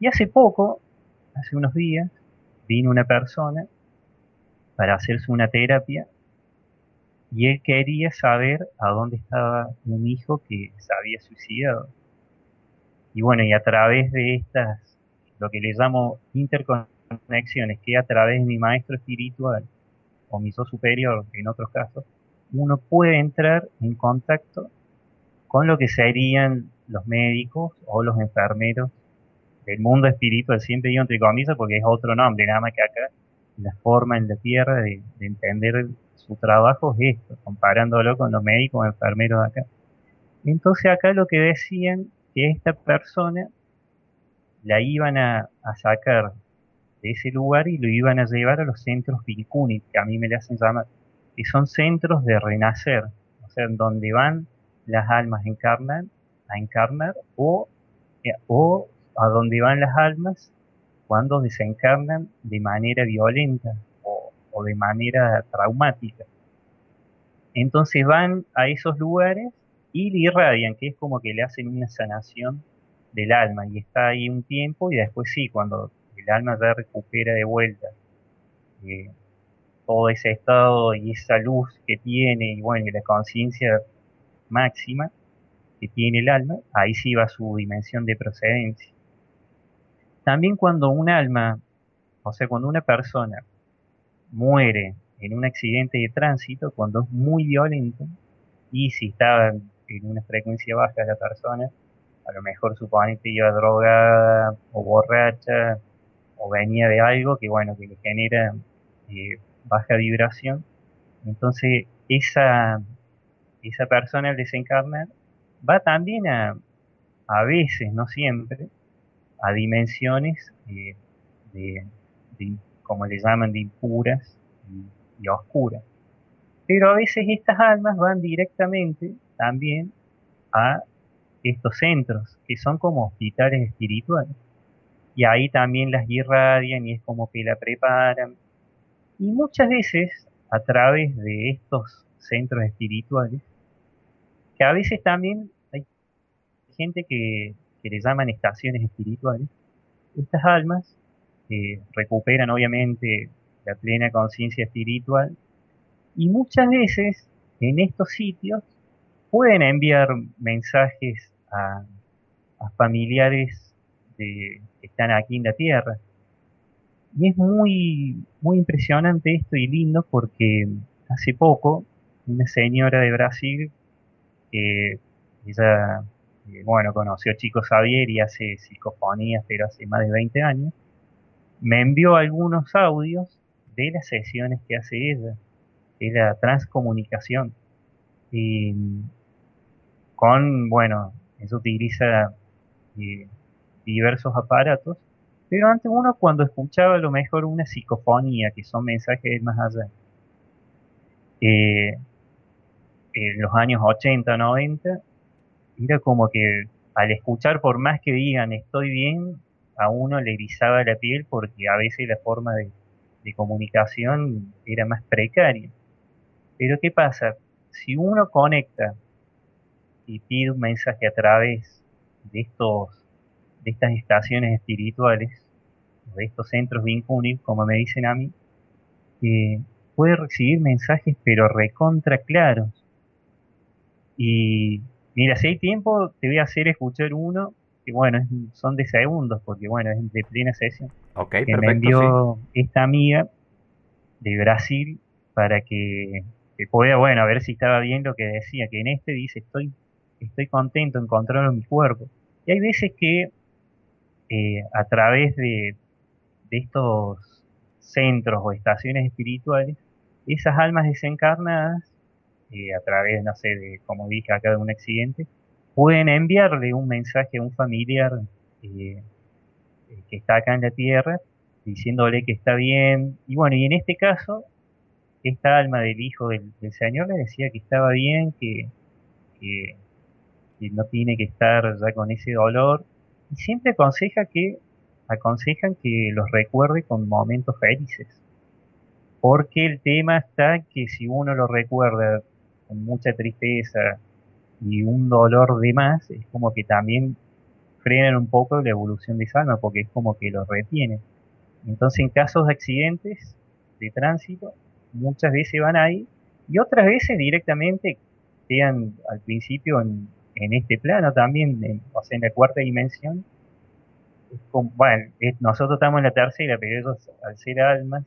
Y hace poco, hace unos días, vino una persona para hacerse una terapia y él quería saber a dónde estaba un hijo que se había suicidado. Y bueno, y a través de estas, lo que le llamo interconexiones, que a través de mi maestro espiritual o mi superior, en otros casos, uno puede entrar en contacto con lo que serían los médicos o los enfermeros del mundo espiritual, siempre digo entre comillas porque es otro nombre, nada más que acá la forma en la tierra de, entender su trabajo es esto, comparándolo con los médicos o enfermeros acá. Entonces acá lo que decían que esta persona la iban a, sacar de ese lugar y lo iban a llevar a los centros Vincuni, que a mí me le hacen llamar, que son centros de renacer, o sea, donde van las almas encarnan, a encarnar o, eh, o a donde van las almas cuando desencarnan de manera violenta o, de manera traumática. Entonces van a esos lugares y le irradian, que es como que le hacen una sanación del alma y está ahí un tiempo y después sí, cuando el alma ya recupera de vuelta eh, todo ese estado y esa luz que tiene y bueno, y la conciencia máxima que tiene el alma, ahí sí va su dimensión de procedencia. También cuando un alma, o sea, cuando una persona muere en un accidente de tránsito, cuando es muy violento, y si está en una frecuencia baja la persona, a lo mejor supone que iba drogada o borracha o venía de algo que bueno, que le genera eh, baja vibración, entonces esa, esa persona al desencarnar va también a, a veces, no siempre, a dimensiones eh, de, como le llaman, de impuras y, oscuras. Pero a veces estas almas van directamente también a estos centros, que son como hospitales espirituales. Y ahí también las irradian y es como que la preparan. Y muchas veces, a través de estos centros espirituales, que a veces también hay gente que que le llaman estaciones espirituales, estas almas eh, recuperan obviamente la plena conciencia espiritual y muchas veces en estos sitios pueden enviar mensajes a, familiares que están aquí en la tierra. Y es muy, muy impresionante esto y lindo porque hace poco una señora de Brasil, que ella eh, bueno, conoció a Chico Xavier y hace psicofonías, pero hace más de 20 años, me envió algunos audios de las sesiones que hace ella, de la transcomunicación. Y con, bueno, eso utiliza eh, diversos aparatos, pero antes uno cuando escuchaba a lo mejor una psicofonía, que son mensajes más allá, eh, en los años 80, 90, era como que al escuchar, por más que digan estoy bien, a uno le erizaba la piel porque a veces la forma de, comunicación era más precaria. Pero ¿qué pasa? Si uno conecta y pide un mensaje a través de estos de estas estaciones espirituales, de estos centros vinculados, como me dicen a mí, eh, puede recibir mensajes pero recontra claros. Y Mira, si hay tiempo, te voy a hacer escuchar uno, que bueno, son de segundos, porque bueno, es de plena sesión. Ok, que me envió esta amiga de Brasil, para que, pueda, bueno, a ver si estaba bien lo que decía, que en este dice, estoy, estoy contento, encontraron mi cuerpo. Y hay veces que eh, a través de, de estos centros o estaciones espirituales, esas almas desencarnadas, eh, a través, no sé, de, como dije acá, de un accidente, pueden enviarle un mensaje a un familiar eh, que está acá en la tierra, diciéndole que está bien. Y bueno, y en este caso, esta alma del hijo del, Señor le decía que estaba bien, que, no tiene que estar ya con ese dolor. Y siempre aconseja que, aconsejan que los recuerde con momentos felices. Porque el tema está que si uno lo recuerda con mucha tristeza y un dolor de más, es como que también frenan un poco la evolución de esa porque es como que lo retiene. Entonces, en casos de accidentes de tránsito, muchas veces van ahí y otras veces directamente quedan al principio en, este plano también, o sea, en la cuarta dimensión. bueno, nosotros estamos en la tercera, pero ellos, al ser almas,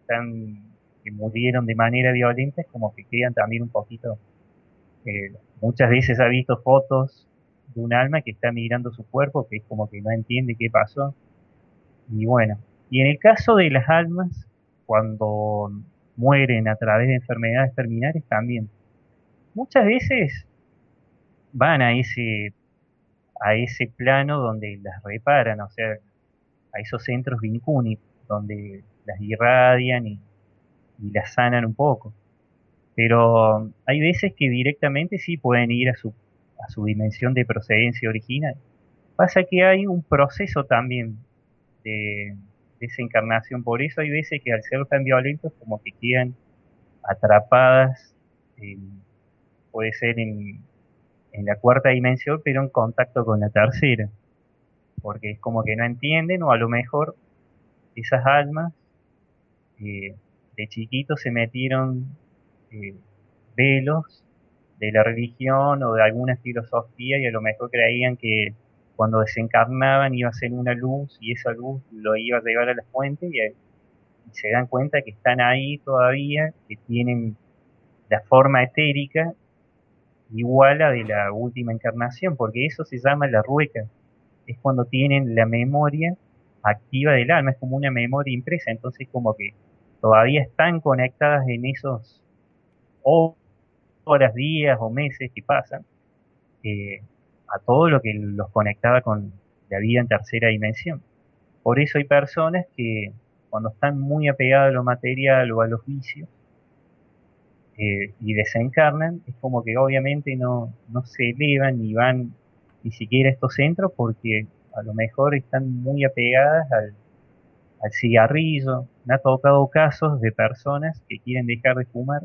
están, que murieron de manera violenta, es como que quedan también un poquito. Eh, muchas veces ha visto fotos de un alma que está mirando su cuerpo, que es como que no entiende qué pasó. Y bueno, y en el caso de las almas, cuando mueren a través de enfermedades terminales también. Muchas veces van a ese, a ese plano donde las reparan, o sea, a esos centros vincuni, donde las irradian y, las sanan un poco. Pero hay veces que directamente sí pueden ir a su, a su dimensión de procedencia original. Pasa que hay un proceso también de, esa encarnación. Por eso hay veces que al ser tan violentos como que quedan atrapadas, puede ser en, en la cuarta dimensión, pero en contacto con la tercera. Porque es como que no entienden o a lo mejor esas almas eh, de chiquitos se metieron eh, velos de la religión o de alguna filosofía y a lo mejor creían que cuando desencarnaban iba a ser una luz y esa luz lo iba a llevar a la fuente y, se dan cuenta que están ahí todavía, que tienen la forma etérica igual a de la última encarnación, porque eso se llama la rueca, es cuando tienen la memoria activa del alma, es como una memoria impresa, entonces como que todavía están conectadas en esos horas, días o meses que pasan, eh, a todo lo que los conectaba con la vida en tercera dimensión. Por eso hay personas que cuando están muy apegadas a lo material o a los vicios y desencarnan, es como que obviamente no, no se elevan ni van ni siquiera a estos centros porque a lo mejor están muy apegadas al, cigarrillo. Me ha tocado casos de personas que quieren dejar de fumar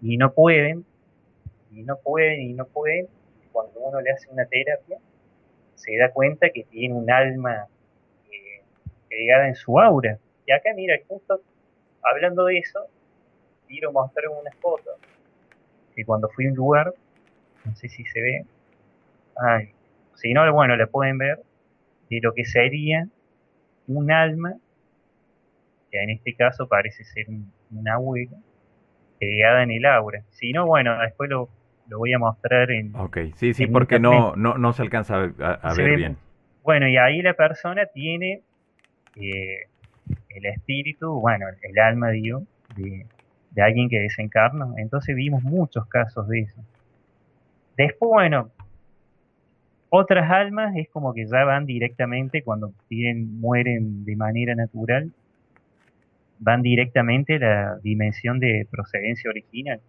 y no pueden, y no pueden, y no pueden, cuando uno le hace una terapia, se da cuenta que tiene un alma eh, en su aura. Y acá, mira, justo hablando de eso, quiero mostrar una foto que cuando fui a un lugar, no sé si se ve, ay, si no, bueno, la pueden ver, de lo que sería un alma, que en este caso parece ser un, una abuela, pegada en el aura. Si no, bueno, después lo, lo voy a mostrar en... Ok, sí, sí, porque no, no, no se alcanza a, ver bien. Bueno, y ahí la persona tiene eh, el espíritu, bueno, el alma, digo, de, de alguien que desencarna. Entonces vimos muchos casos de eso. Después, bueno, otras almas es como que ya van directamente cuando tienen, mueren de manera natural, van directamente a la dimensión de procedencia original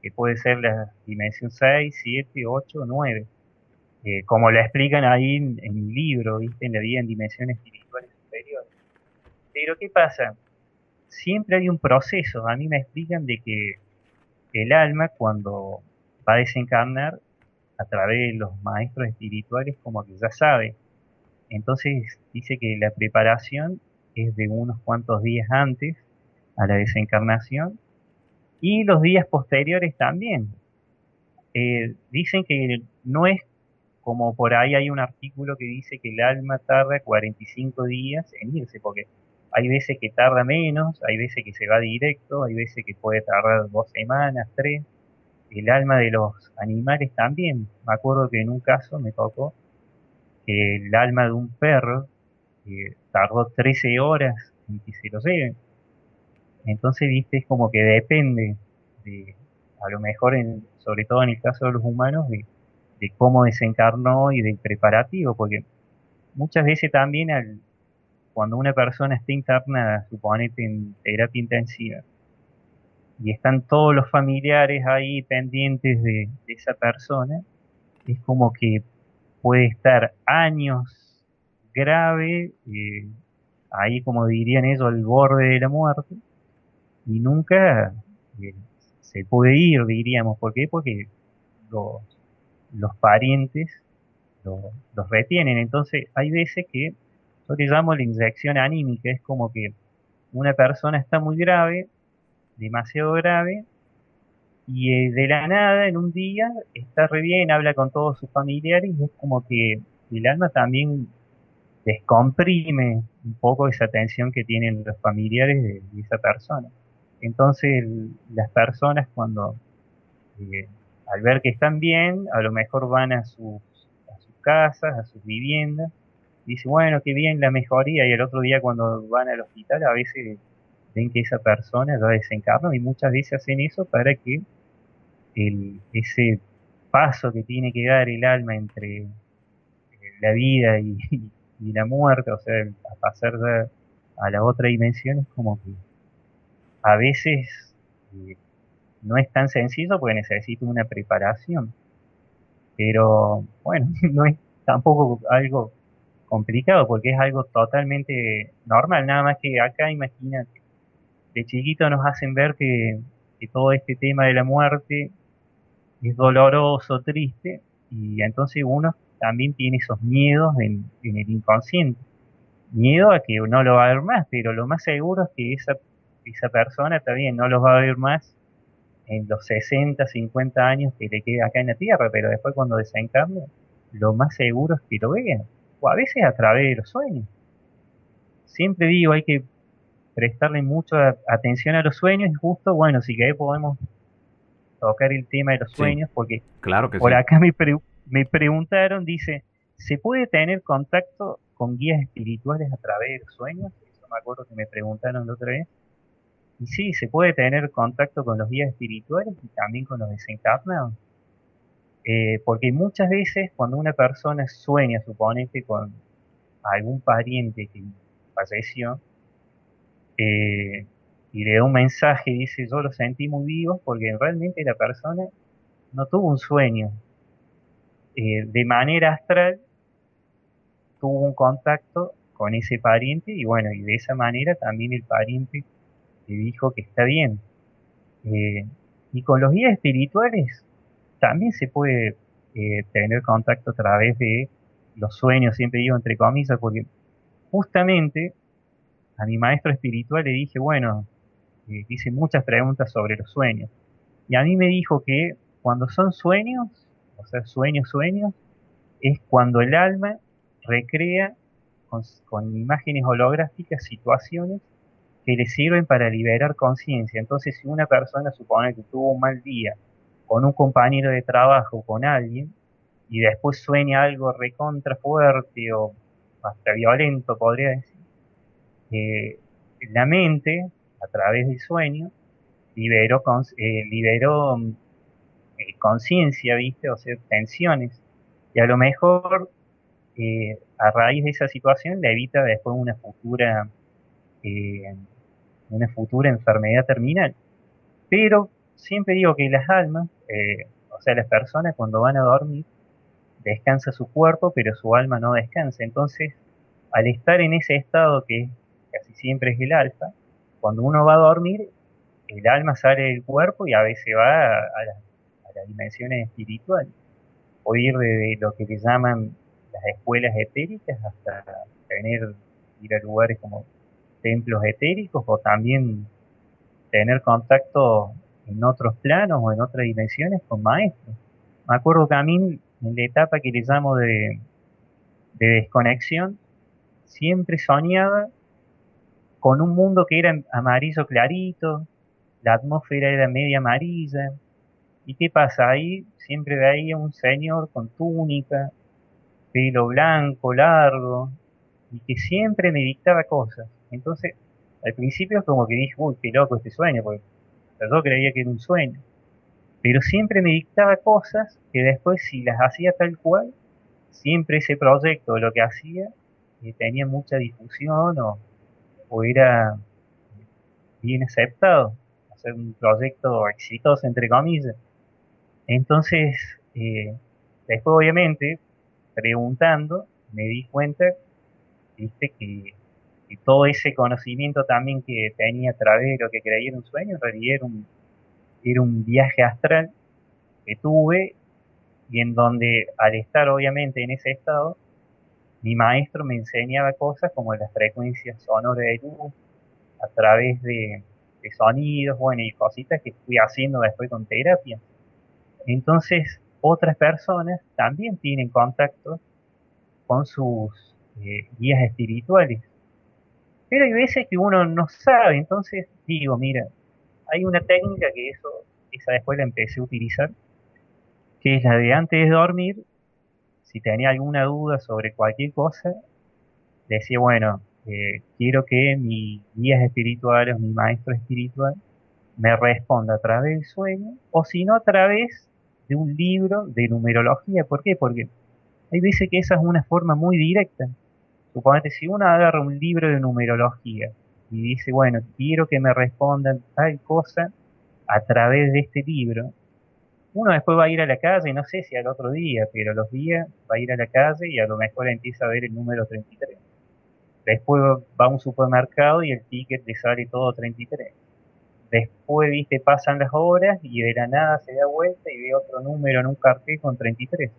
que puede ser la dimensión 6, 7, 8, 9. como lo explican ahí en, el libro, ¿viste? en la vida en dimensiones espirituales superiores. Pero ¿qué pasa? Siempre hay un proceso. A mí me explican de que el alma cuando va a desencarnar a través de los maestros espirituales como que ya sabe. Entonces dice que la preparación es de unos cuantos días antes a la desencarnación y los días posteriores también. Eh, dicen que no es como por ahí hay un artículo que dice que el alma tarda 45 días en irse, porque hay veces que tarda menos, hay veces que se va directo, hay veces que puede tardar dos semanas, tres. El alma de los animales también. Me acuerdo que en un caso me tocó que el alma de un perro tardó 13 horas en que se lo lleven. Entonces, viste, es como que depende de, a lo mejor, en, sobre todo en el caso de los humanos, de, de cómo desencarnó y del preparativo, porque muchas veces también al, cuando una persona está internada, suponete en terapia intensiva, y están todos los familiares ahí pendientes de, esa persona, es como que puede estar años grave, eh, ahí como dirían ellos, al borde de la muerte, y nunca eh, se puede ir, diríamos. ¿Por qué? Porque los, los parientes los retienen. Entonces hay veces que yo le llamo la inyección anímica, es como que una persona está muy grave, demasiado grave, y eh, de la nada, en un día, está re bien, habla con todos sus familiares, y es como que el alma también descomprime un poco esa tensión que tienen los familiares de, esa persona. Entonces, las personas cuando, eh, al ver que están bien, a lo mejor van a sus, a sus casas, a sus viviendas, dice, bueno, qué bien la mejoría, y el otro día cuando van al hospital a veces ven que esa persona ya desencarna y muchas veces hacen eso para que el, ese paso que tiene que dar el alma entre eh, la vida y, la muerte, o sea, a pasar a la otra dimensión es como que a veces eh, no es tan sencillo porque necesita una preparación. Pero bueno, no es tampoco algo complicado porque es algo totalmente normal, nada más que acá imagínate, de chiquito nos hacen ver que, todo este tema de la muerte es doloroso, triste, y entonces uno también tiene esos miedos en, el inconsciente. Miedo a que no lo va a ver más, pero lo más seguro es que esa, esa persona bien, no los va a ver más en los 60, 50 años que le queda acá en la Tierra, pero después cuando desencarne, lo más seguro es que lo vean o a veces a través de los sueños. Siempre digo, hay que prestarle mucha atención a los sueños y justo, bueno, si que podemos tocar el tema de los sueños, porque claro que por acá me, me preguntaron, dice, ¿se puede tener contacto con guías espirituales a través de los sueños? Eso me acuerdo que me preguntaron la otra vez. Y sí, se puede tener contacto con los guías espirituales y también con los desencarnados. Eh, porque muchas veces cuando una persona sueña, suponete, con algún pariente que falleció, eh, y le da un mensaje y dice yo lo sentí muy vivo, porque realmente la persona no tuvo un sueño. Eh, de manera astral tuvo un contacto con ese pariente y bueno, y de esa manera también el pariente le dijo que está bien. y con los guías espirituales también se puede eh, tener contacto a través de los sueños, siempre digo entre comillas, porque justamente a mi maestro espiritual le dije, bueno, hice muchas preguntas sobre los sueños. Y a mí me dijo que cuando son sueños, o sea, sueños, sueños, es cuando el alma recrea con, con imágenes holográficas situaciones que le sirven para liberar conciencia. Entonces, si una persona supone que tuvo un mal día con un compañero de trabajo, con alguien, y después sueña algo recontra fuerte o hasta violento, podría decir, eh, la mente, a través del sueño, liberó, eh, eh, conciencia, ¿viste? O sea, tensiones. Y a lo mejor, a raíz de esa situación, le evita después una futura, una futura enfermedad terminal. Pero siempre digo que las almas, eh, o sea, las personas cuando van a dormir, descansa su cuerpo, pero su alma no descansa. Entonces, al estar en ese estado que casi siempre es el alfa, cuando uno va a dormir, el alma sale del cuerpo y a veces va a, las dimensiones espirituales. O ir de, lo que le llaman las escuelas etéricas hasta tener, ir a lugares como templos etéricos o también tener contacto en otros planos o en otras dimensiones con maestros. Me acuerdo que a mí, en la etapa que le llamo de, de desconexión, siempre soñaba con un mundo que era amarillo clarito, la atmósfera era media amarilla. ¿Y qué pasa? Ahí siempre veía un señor con túnica, pelo blanco, largo, y que siempre me dictaba cosas. Entonces, al principio como que dije, uy, qué loco este sueño, porque yo creía que era un sueño. Pero siempre me dictaba cosas que después si las hacía tal cual, siempre ese proyecto, lo que hacía, eh, tenía mucha difusión o, o era bien aceptado, hacer un proyecto exitoso, entre comillas. Entonces, eh, después obviamente, preguntando, me di cuenta, viste, que, todo ese conocimiento también que tenía a través de lo que creía en un sueño, en realidad era un, era un viaje astral que tuve y en donde al estar obviamente en ese estado, mi maestro me enseñaba cosas como las frecuencias sonoras de luz, a través de, sonidos, bueno, y cositas que fui haciendo después con terapia. Entonces, otras personas también tienen contacto con sus eh, guías espirituales. Pero hay veces que uno no sabe, entonces digo, mira, hay una técnica que eso, esa después la empecé a utilizar, que es la de antes de dormir, si tenía alguna duda sobre cualquier cosa, decía, bueno, eh, quiero que mi guías espirituales, mi maestro espiritual, me responda a través del sueño, o si no a través de un libro de numerología. ¿Por qué? Porque hay veces que esa es una forma muy directa. Suponete, si uno agarra un libro de numerología y dice, bueno, quiero que me respondan tal cosa a través de este libro, uno después va a ir a la calle, no sé si al otro día, pero los días va a ir a la calle y a lo mejor empieza a ver el número 33. Después va a un supermercado y el ticket le sale todo 33. Después, viste, pasan las horas y de la nada se da vuelta y ve otro número en un cartel con 33.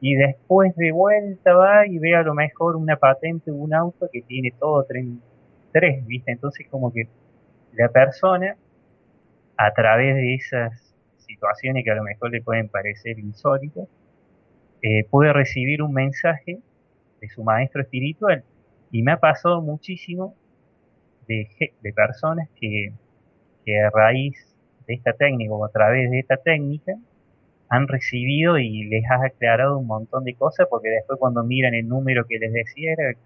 Y después de vuelta va y ve a lo mejor una patente de un auto que tiene todo 33, viste. Entonces como que la persona, a través de esas situaciones que a lo mejor le pueden parecer insólitas, eh, puede recibir un mensaje de su maestro espiritual. Y me ha pasado muchísimo de, de personas que, que, a raíz de esta técnica o a través de esta técnica han recibido y les ha aclarado un montón de cosas porque después cuando miran el número que les decía era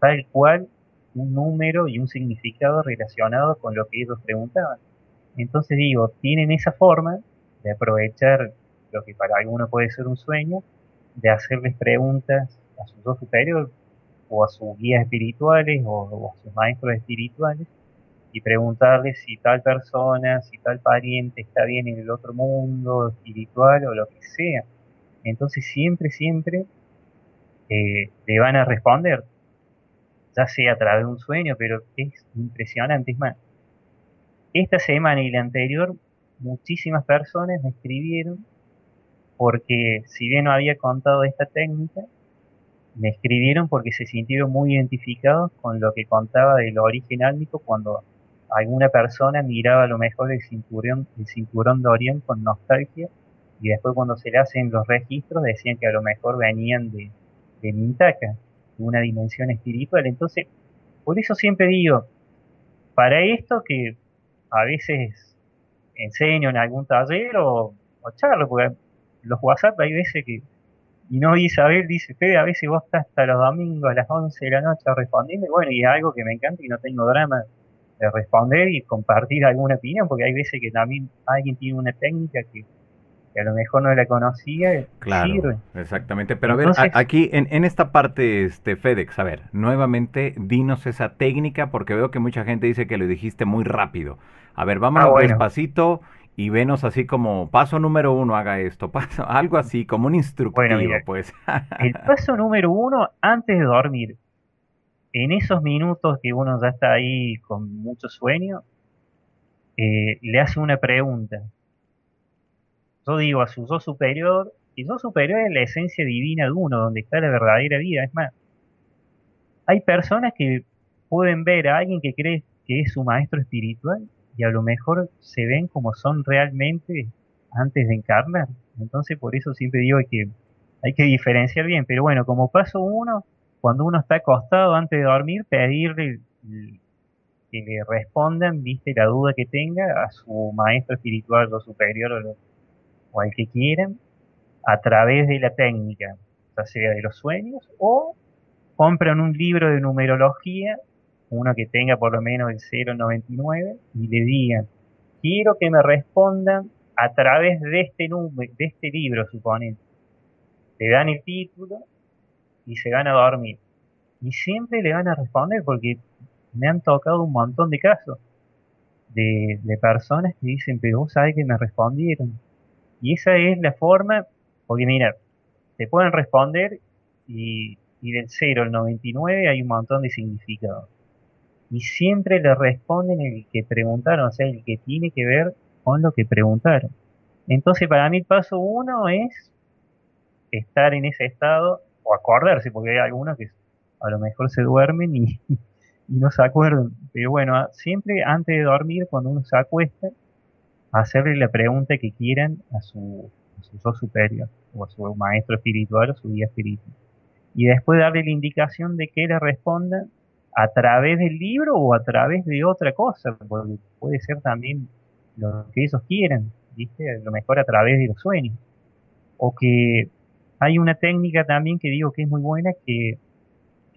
tal cual un número y un significado relacionado con lo que ellos preguntaban. Entonces digo, tienen esa forma de aprovechar lo que para algunos puede ser un sueño, de hacerles preguntas a sus dos superiores o a sus guías espirituales o, a sus maestros espirituales y preguntarles si tal persona, si tal pariente está bien en el otro mundo espiritual o lo que sea. Entonces siempre, siempre eh, le van a responder, ya sea a través de un sueño, pero es impresionante. Es más, esta semana y la anterior muchísimas personas me escribieron porque si bien no había contado esta técnica, me escribieron porque se sintieron muy identificados con lo que contaba del origen álmico cuando alguna persona miraba a lo mejor el cinturón, el cinturón de Orión con nostalgia y después cuando se le hacen los registros decían que a lo mejor venían de, de Mintaca, de una dimensión espiritual. Entonces, por eso siempre digo, para esto que a veces enseño en algún taller o, charlo, porque los WhatsApp hay veces que, y no Isabel dice, Fede, a veces vos estás hasta los domingos a las 11 de la noche respondiendo, bueno, y es algo que me encanta y no tengo drama responder y compartir alguna opinión, porque hay veces que también alguien tiene una técnica que, a lo mejor no la conocía, claro, sirve. Exactamente, pero a ver, aquí en, en, esta parte, este FedEx, a ver, nuevamente dinos esa técnica, porque veo que mucha gente dice que lo dijiste muy rápido. A ver, vamos ah, despacito y venos así como paso número uno haga esto, paso, algo así, como un instructivo, pues. el paso número uno antes de dormir, en esos minutos que uno ya está ahí con mucho sueño, eh, le hace una pregunta. Yo digo a su yo superior, y yo superior es la esencia divina de uno, donde está la verdadera vida. Es más, hay personas que pueden ver a alguien que cree que es su maestro espiritual y a lo mejor se ven como son realmente antes de encarnar. Entonces por eso siempre digo que hay que diferenciar bien. Pero bueno, como paso uno, cuando uno está acostado antes de dormir, pedirle que le respondan, viste, la duda que tenga a su maestro espiritual o superior o, al que quieran, a través de la técnica, ya sea de los sueños, o compran un libro de numerología, uno que tenga por lo menos el 099, y le digan, quiero que me respondan a través de este, de este libro, suponen. Le dan el título y se van a dormir. Y siempre le van a responder porque me han tocado un montón de casos de, de personas que dicen, pero vos sabés que me respondieron. Y esa es la forma, porque mira, te pueden responder y, y del 0 al 99 hay un montón de significados. Y siempre le responden el que preguntaron, o sea, el que tiene que ver con lo que preguntaron. Entonces, para mí el paso uno es estar en ese estado o acordarse, porque hay algunos que a lo mejor se duermen y, no se acuerdan. Pero bueno, siempre antes de dormir, cuando uno se acuesta, hacerle la pregunta que quieran a su, a su yo superior, o a su maestro espiritual o su guía espiritual. Y después darle la indicación de que le responda a través del libro o a través de otra cosa, porque puede ser también lo que ellos quieran, ¿viste? A lo mejor a través de los sueños. O que hay una técnica también que digo que es muy buena, que,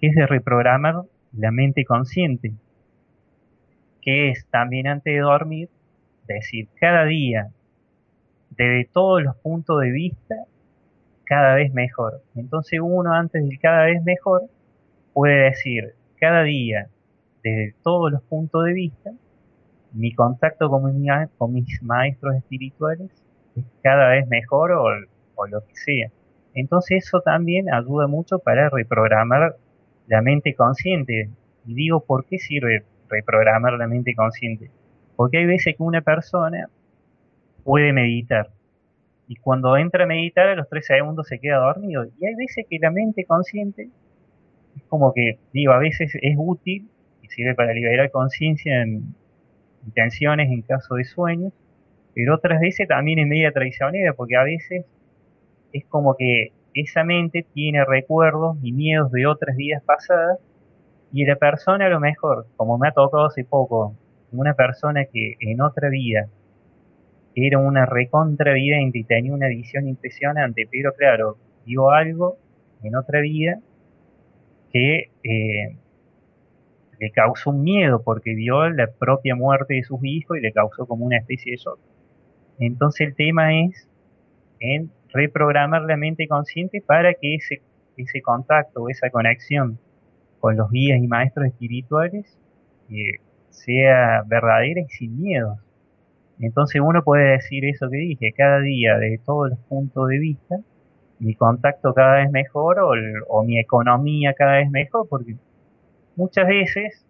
es de reprogramar la mente consciente, que es también antes de dormir, decir cada día, desde todos los puntos de vista, cada vez mejor. Entonces uno antes del cada vez mejor puede decir cada día, desde todos los puntos de vista, mi contacto con, mis maestros espirituales es cada vez mejor o, lo que sea. Entonces eso también ayuda mucho para reprogramar la mente consciente. Y digo, ¿por qué sirve reprogramar la mente consciente? Porque hay veces que una persona puede meditar. Y cuando entra a meditar, a los tres segundos se queda dormido. Y hay veces que la mente consciente es como que, digo, a veces es útil y sirve para liberar conciencia en, intenciones en caso de sueños, pero otras veces también es media traicionera, porque a veces es como que esa mente tiene recuerdos y miedos de otras vidas pasadas, y la persona a lo mejor, como me ha tocado hace poco, una persona que en otra vida era una recontra vida y tenía una visión impresionante, pero claro, vio algo en otra vida que eh, le causó un miedo porque vio la propia muerte de sus hijos y le causó como una especie de shock. Entonces el tema es en reprogramar la mente consciente para que ese, ese contacto, esa conexión con los guías y maestros espirituales eh, sea verdadera y sin miedos. Entonces uno puede decir eso que dije, cada día de todos los puntos de vista, mi contacto cada vez mejor o, mi economía cada vez mejor, porque muchas veces,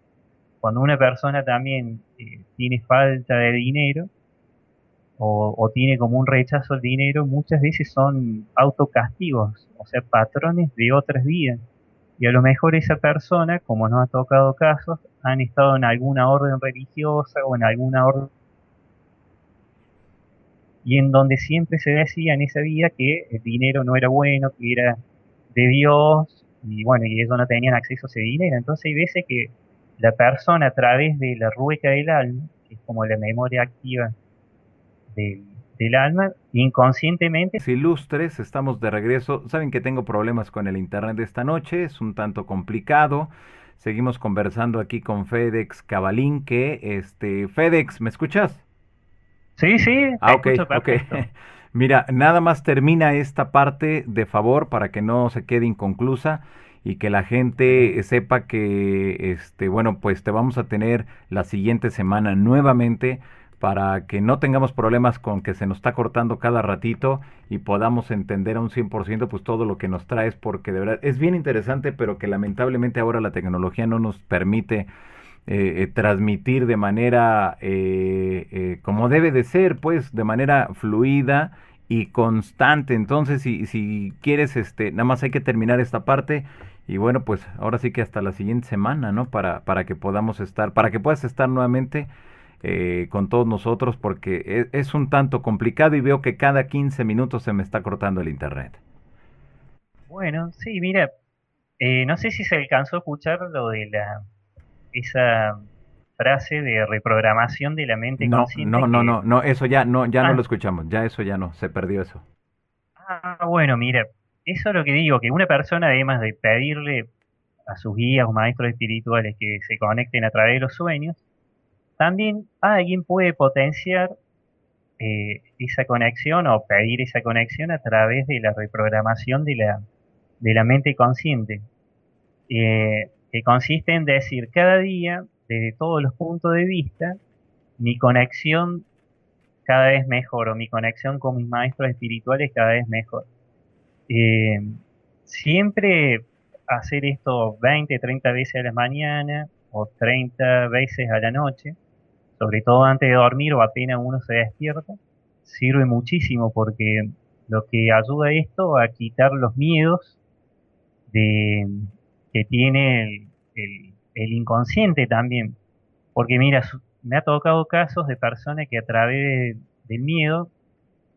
cuando una persona también eh, tiene falta de dinero o, tiene como un rechazo al dinero, muchas veces son autocastigos, o sea, patrones de otras vidas. Y a lo mejor esa persona, como nos ha tocado casos, han estado en alguna orden religiosa o en alguna orden y en donde siempre se decía en esa vida que el dinero no era bueno, que era de Dios y bueno, y ellos no tenían acceso a ese dinero. Entonces hay veces que la persona a través de la rueca del alma, que es como la memoria activa del, alma, inconscientemente... Ilustres, estamos de regreso. Saben que tengo problemas con el internet esta noche, es un tanto complicado. Seguimos conversando aquí con FedEx Cabalín, que este FedEx, ¿me escuchas? Sí, sí. Ah, ok, ok. Mira, nada más termina esta parte de favor para que no se quede inconclusa y que la gente sepa que, este, bueno, pues te vamos a tener la siguiente semana nuevamente para que no tengamos problemas con que se nos está cortando cada ratito y podamos entender a un 100% pues todo lo que nos traes porque de verdad es bien interesante pero que lamentablemente ahora la tecnología no nos permite eh, eh, transmitir de manera eh, como debe de ser, pues de manera fluida y constante. Entonces, si, si quieres, este, nada más hay que terminar esta parte y bueno, pues ahora sí que hasta la siguiente semana, ¿no? Para, para que podamos estar, para que puedas estar nuevamente con todos nosotros porque es, es, un tanto complicado y veo que cada 15 minutos se me está cortando el internet. Bueno, sí, mira, no sé si se alcanzó a escuchar lo de la esa frase de reprogramación de la mente no, consciente. No, no, no, no, eso ya no, ya no ah. lo escuchamos, ya eso ya no, se perdió eso. Ah, bueno, mira, eso es lo que digo, que una persona además de pedirle a sus guías o maestros espirituales que se conecten a través de los sueños, también alguien puede potenciar eh, esa conexión o pedir esa conexión a través de la reprogramación de la, de la mente consciente, eh, que consiste en decir cada día, desde todos los puntos de vista, mi conexión cada vez mejor o mi conexión con mis maestros espirituales cada vez mejor. Eh, siempre hacer esto 20, 30 veces a la mañana o 30 veces a la noche, sobre todo antes de dormir o apenas uno se despierta, sirve muchísimo porque lo que ayuda a esto a quitar los miedos de, que tiene el, inconsciente también. Porque mira, me ha tocado casos de personas que a través del miedo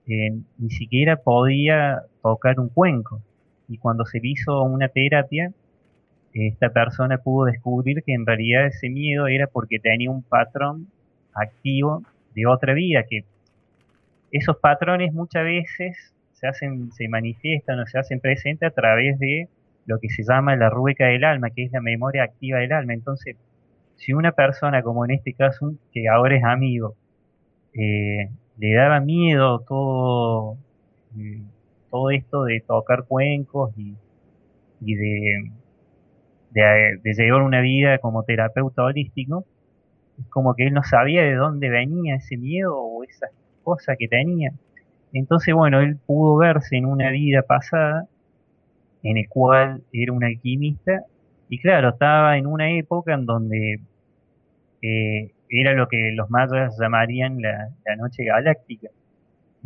eh, ni siquiera podía tocar un cuenco. Y cuando se le hizo una terapia, esta persona pudo descubrir que en realidad ese miedo era porque tenía un patrón activo de otra vida, que esos patrones muchas veces se hacen, se manifiestan o se hacen presentes a través de lo que se llama la rueca del alma, que es la memoria activa del alma. Entonces, si una persona, como en este caso, que ahora es amigo, eh, le daba miedo todo, eh, todo esto de tocar cuencos y, de, de, de, llevar una vida como terapeuta holístico, como que él no sabía de dónde venía ese miedo o esa cosa que tenía. Entonces, bueno, él pudo verse en una vida pasada en el cual era un alquimista y claro, estaba en una época en donde eh, era lo que los mayas llamarían la, noche galáctica.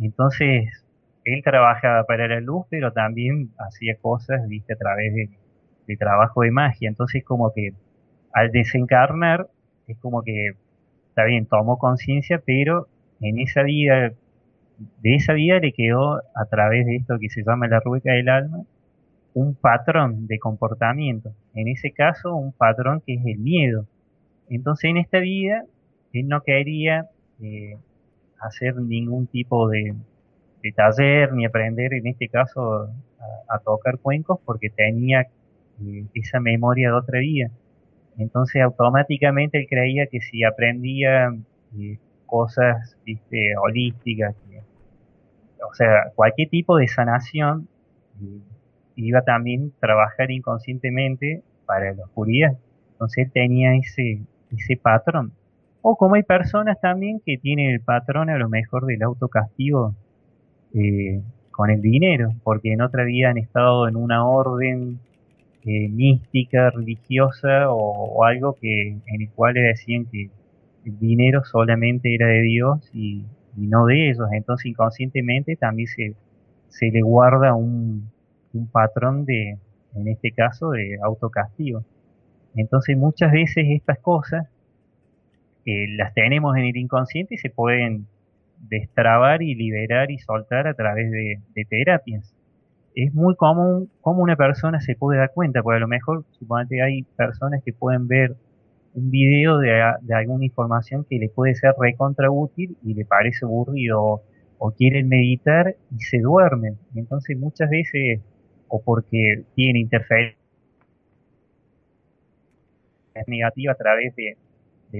Entonces, él trabajaba para la luz, pero también hacía cosas, viste, a través de, de trabajo de magia. Entonces, como que al desencarnar, es como que, está bien, tomó conciencia, pero en esa vida, de esa vida le quedó a través de esto que se llama la rueca del alma, un patrón de comportamiento. En ese caso, un patrón que es el miedo. Entonces, en esta vida, él no quería eh, hacer ningún tipo de, taller ni aprender, en este caso, a, tocar cuencos porque tenía eh, esa memoria de otra vida. Entonces, automáticamente él creía que si aprendía eh, cosas holísticas, o sea, cualquier tipo de sanación, iba también a trabajar inconscientemente para la oscuridad. Entonces él tenía ese, ese patrón. O como hay personas también que tienen el patrón a lo mejor del autocastigo eh, con el dinero, porque en otra vida han estado en una orden mística, religiosa o, algo que en el cual le decían que el dinero solamente era de Dios y, no de ellos. Entonces inconscientemente también se, se le guarda un, un patrón de, en este caso, de autocastigo. Entonces muchas veces estas cosas eh, las tenemos en el inconsciente y se pueden destrabar y liberar y soltar a través de, terapias. Es muy común cómo una persona se puede dar cuenta, porque a lo mejor suponete hay personas que pueden ver un video de, alguna información que les puede ser recontra útil y le parece aburrido o, quieren meditar y se duermen. Entonces muchas veces o porque tiene interferencia negativa a través de,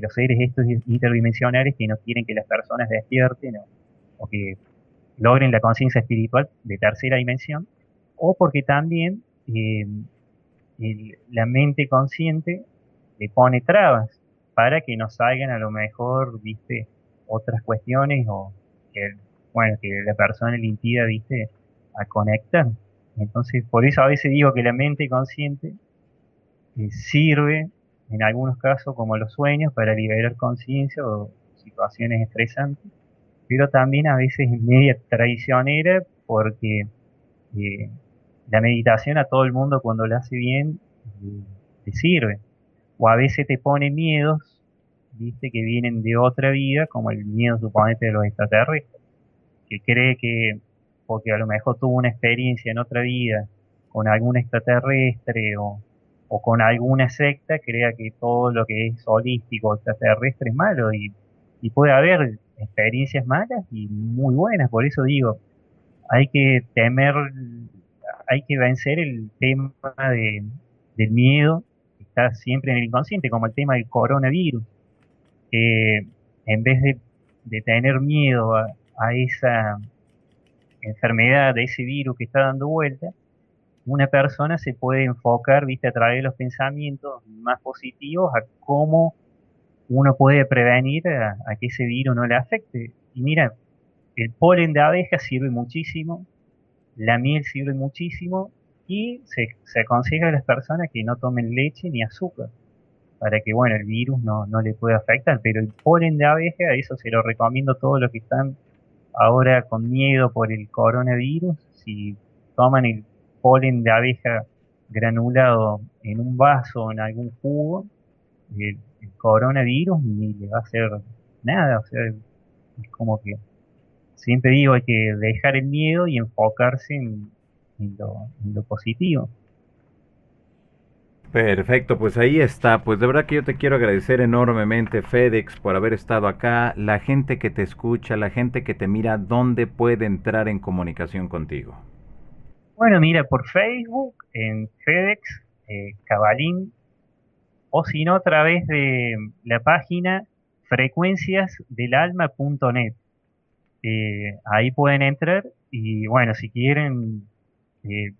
los seres estos interdimensionales que no quieren que las personas despierten o, que logren la conciencia espiritual de tercera dimensión, o porque también eh, la mente consciente le pone trabas para que no salgan a lo mejor, viste, otras cuestiones o que, bueno, que la persona le impida, a conectar. Entonces, por eso a veces digo que la mente consciente eh, sirve en algunos casos como los sueños para liberar conciencia o situaciones estresantes, pero también a veces es media traicionera porque eh, la meditación a todo el mundo cuando la hace bien eh, te sirve. O a veces te pone miedos, viste, que vienen de otra vida, como el miedo suponete de los extraterrestres, que cree que porque a lo mejor tuvo una experiencia en otra vida con algún extraterrestre o, o con alguna secta crea que todo lo que es holístico extraterrestre es malo y, y puede haber experiencias malas y muy buenas, por eso digo, hay que temer, hay que vencer el tema de, del miedo que está siempre en el inconsciente, como el tema del coronavirus, que en vez de, tener miedo a, a esa enfermedad, a ese virus que está dando vuelta, una persona se puede enfocar, viste, a través de los pensamientos más positivos a cómo uno puede prevenir a, que ese virus no le afecte. Y mira, el polen de abeja sirve muchísimo, la miel sirve muchísimo y se, se aconseja a las personas que no tomen leche ni azúcar para que, bueno, el virus no, no le pueda afectar. Pero el polen de abeja, eso se lo recomiendo a todos los que están ahora con miedo por el coronavirus. Si toman el polen de abeja granulado en un vaso o en algún jugo, el, coronavirus ni le va a hacer nada. O sea, es como que siempre digo, hay que dejar el miedo y enfocarse en, lo, en lo positivo. Perfecto, pues ahí está. Pues de verdad que yo te quiero agradecer enormemente, FedEx, por haber estado acá. La gente que te escucha, la gente que te mira, ¿dónde puede entrar en comunicación contigo? Bueno, mira, por Facebook, en FedEx, eh, Cabalín, o si no, a través de la página frecuenciasdelalma.net. Eh, ahí pueden entrar y bueno, si quieren, eh,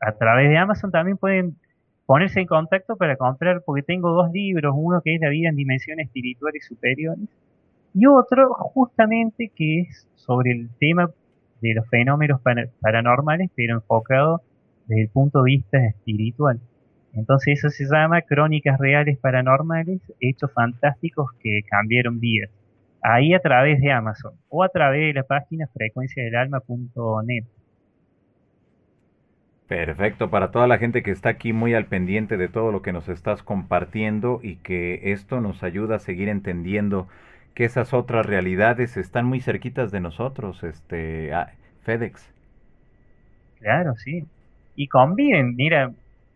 a través de Amazon también pueden ponerse en contacto para comprar, porque tengo dos libros, uno que es La vida en dimensiones espirituales superiores y otro justamente que es sobre el tema de los fenómenos paranormales, pero enfocado desde el punto de vista espiritual. Entonces eso se llama Crónicas Reales Paranormales, Hechos Fantásticos que cambiaron vidas. Ahí a través de Amazon o a través de la página frecuenciadelalma.net. Perfecto, para toda la gente que está aquí muy al pendiente de todo lo que nos estás compartiendo y que esto nos ayuda a seguir entendiendo que esas otras realidades están muy cerquitas de nosotros, este FedEx. Claro, sí. Y conviven, mira,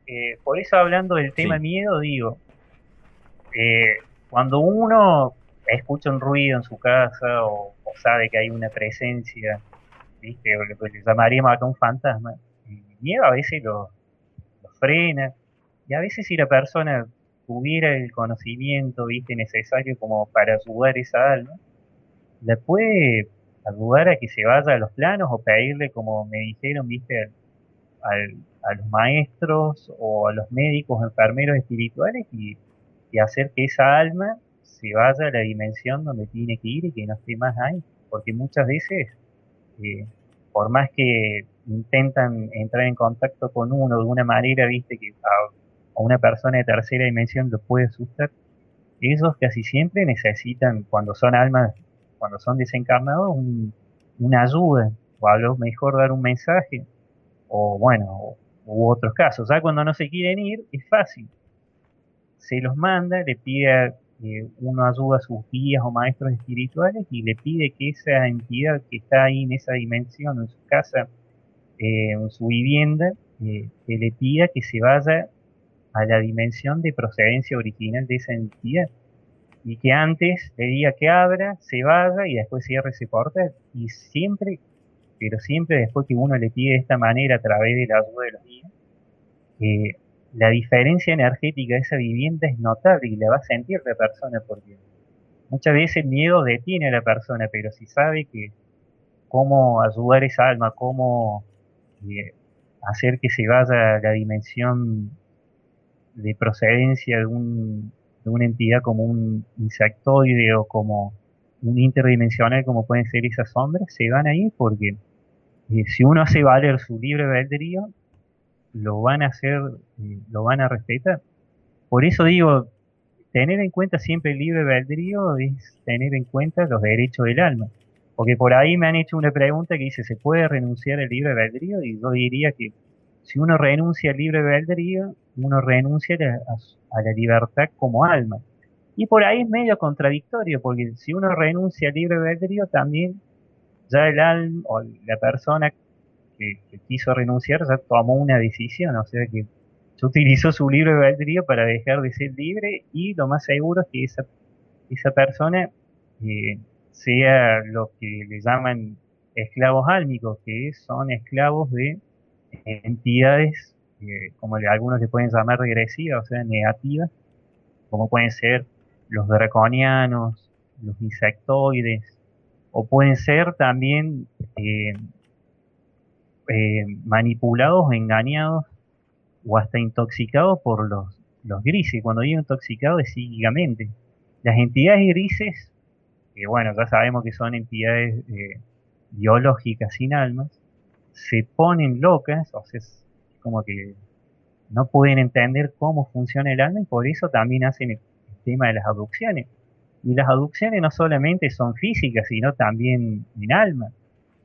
eh, por eso hablando del tema miedo, digo, eh, cuando uno escucha un ruido en su casa o, sabe que hay una presencia, ¿viste? o lo que le llamaríamos acá un fantasma, el miedo a veces lo, lo frena, y a veces si la persona tuviera el conocimiento viste necesario como para ayudar esa alma, le puede ayudar a que se vaya a los planos o pedirle, como me dijeron, viste, a los maestros o a los médicos, enfermeros espirituales y, hacer que esa alma se vaya a la dimensión donde tiene que ir y que no esté más ahí. Porque muchas veces, eh, por más que intentan entrar en contacto con uno de una manera, viste, que o una persona de tercera dimensión lo puede asustar, ellos casi siempre necesitan, cuando son almas, cuando son desencarnados, una ayuda, o a lo mejor dar un mensaje, o bueno, u otros casos. Ya cuando no se quieren ir, es fácil. Se los manda, le pide uno ayuda a sus guías o maestros espirituales y le pide que esa entidad que está ahí en esa dimensión, en su casa, eh, en su vivienda, eh, que le pida que se vaya a la dimensión de procedencia original de esa entidad. Y que antes le diga que abra, se vaya y después cierre ese portal. Y siempre, pero siempre después que uno le pide de esta manera a través de la ayuda de los guías, eh, la diferencia energética de esa vivienda es notable y la va a sentir la persona porque muchas veces el miedo detiene a la persona, pero si sabe que cómo ayudar esa alma, cómo eh, hacer que se vaya a la dimensión de procedencia de, un, de una entidad como un insectoide o como un interdimensional como pueden ser esas sombras, se van a ir porque eh, si uno hace valer su libre albedrío, lo van a hacer, eh, lo van a respetar. Por eso digo, tener en cuenta siempre el libre albedrío es tener en cuenta los derechos del alma. Porque por ahí me han hecho una pregunta que dice, ¿se puede renunciar al libre albedrío? Y yo diría que si uno renuncia al libre albedrío, uno renuncia a, la libertad como alma. Y por ahí es medio contradictorio, porque si uno renuncia al libre albedrío, también ya el alma o la persona que, quiso renunciar ya tomó una decisión. O sea que yo utilizo su libre albedrío para dejar de ser libre y lo más seguro es que esa, esa persona eh, sea lo que le llaman esclavos álmicos, que son esclavos de entidades, eh, como algunos le pueden llamar regresivas, o sea, negativas, como pueden ser los draconianos, los insectoides, o pueden ser también eh, eh, manipulados, engañados o hasta intoxicados por los, los grises. Cuando digo intoxicados es psíquicamente. Las entidades grises, que bueno, ya sabemos que son entidades eh, biológicas sin almas, se ponen locas, o sea, es como que no pueden entender cómo funciona el alma y por eso también hacen el tema de las abducciones. Y las aducciones no solamente son físicas, sino también en alma.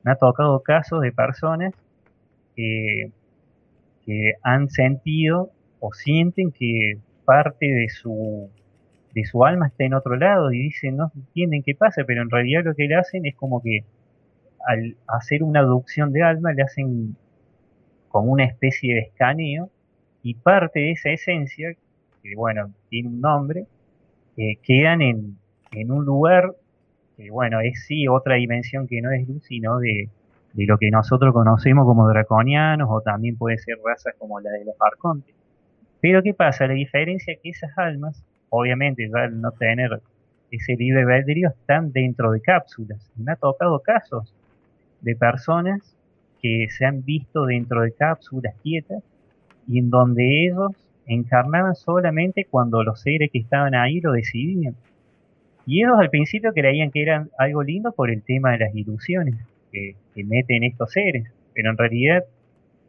Me ha tocado casos de personas que, han sentido o sienten que parte de su, de su alma está en otro lado y dicen, no entienden qué pasa, pero en realidad lo que le hacen es como que al hacer una aducción de alma le hacen como una especie de escaneo y parte de esa esencia, que bueno, tiene un nombre, eh, quedan en, en un lugar que, bueno, es sí otra dimensión que no es luz, sino de, lo que nosotros conocemos como draconianos o también puede ser razas como la de los arcontes. Pero ¿qué pasa? La diferencia es que esas almas, obviamente ya al no tener ese libre albedrío, están dentro de cápsulas. Me ha tocado casos de personas que se han visto dentro de cápsulas quietas y en donde ellos encarnaban solamente cuando los seres que estaban ahí lo decidían. Y ellos al principio creían que eran algo lindo por el tema de las ilusiones que, meten estos seres, pero en realidad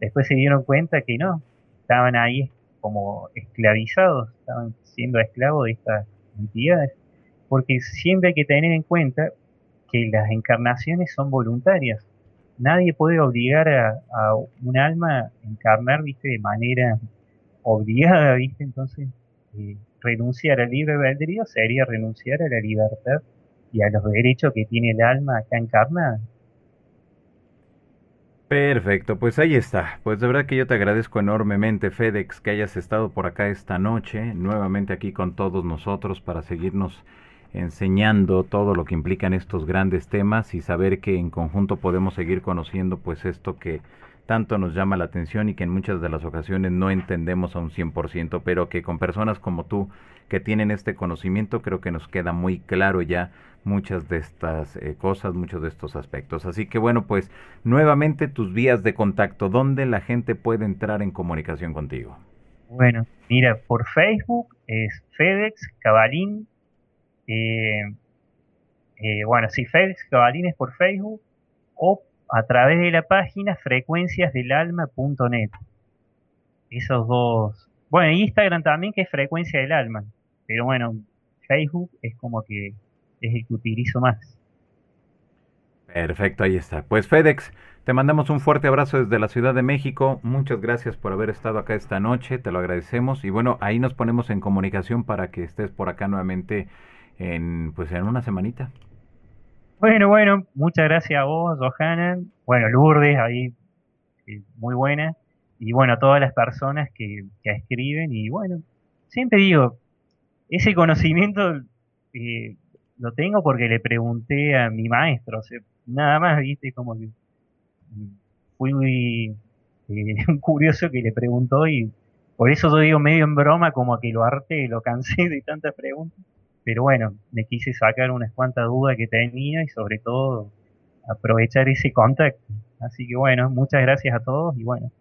después se dieron cuenta que no, estaban ahí como esclavizados, estaban siendo esclavos de estas entidades, porque siempre hay que tener en cuenta que las encarnaciones son voluntarias. Nadie puede obligar a, a un alma a encarnar, viste, de manera obligada, viste, entonces eh, renunciar al libre albedrío sería renunciar a la libertad y a los derechos que tiene el alma acá encarnada. Perfecto, pues ahí está. Pues de verdad que yo te agradezco enormemente, FedEx, que hayas estado por acá esta noche, nuevamente aquí con todos nosotros para seguirnos enseñando todo lo que implican estos grandes temas y saber que en conjunto podemos seguir conociendo pues esto que tanto nos llama la atención y que en muchas de las ocasiones no entendemos a un 100%, pero que con personas como tú que tienen este conocimiento creo que nos queda muy claro ya muchas de estas eh, cosas, muchos de estos aspectos. Así que bueno, pues nuevamente tus vías de contacto, ¿dónde la gente puede entrar en comunicación contigo? Bueno, mira, por Facebook es FedEx Cabalín. Eh, eh, bueno, si FedEx Cabalín es por Facebook o a través de la página frecuenciasdelalma.net. Esos dos. Bueno, Instagram también que es Frecuencia del Alma. Pero bueno, Facebook es como que es el que utilizo más. Perfecto, ahí está. Pues FedEx, te mandamos un fuerte abrazo desde la Ciudad de México. Muchas gracias por haber estado acá esta noche, te lo agradecemos. Y bueno, ahí nos ponemos en comunicación para que estés por acá nuevamente en pues en una semanita. Bueno, bueno, muchas gracias a vos, Johanna. Bueno, Lourdes, ahí, muy buena. Y bueno, a todas las personas que, escriben. Y bueno, siempre digo, ese conocimiento eh, lo tengo porque le pregunté a mi maestro. O sea, nada más, viste, como que fui muy eh, curioso que le preguntó y por eso yo digo medio en broma como que lo harté, lo cansé de tantas preguntas pero bueno, me quise sacar unas cuantas dudas que tenía y sobre todo aprovechar ese contacto. Así que bueno, muchas gracias a todos y bueno,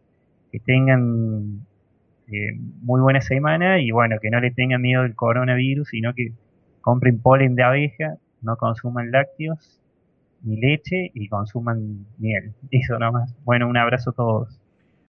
que tengan eh, muy buena semana y bueno, que no le tengan miedo del coronavirus, sino que compren polen de abeja, no consuman lácteos ni leche y consuman miel. Eso nomás. Bueno, un abrazo a todos.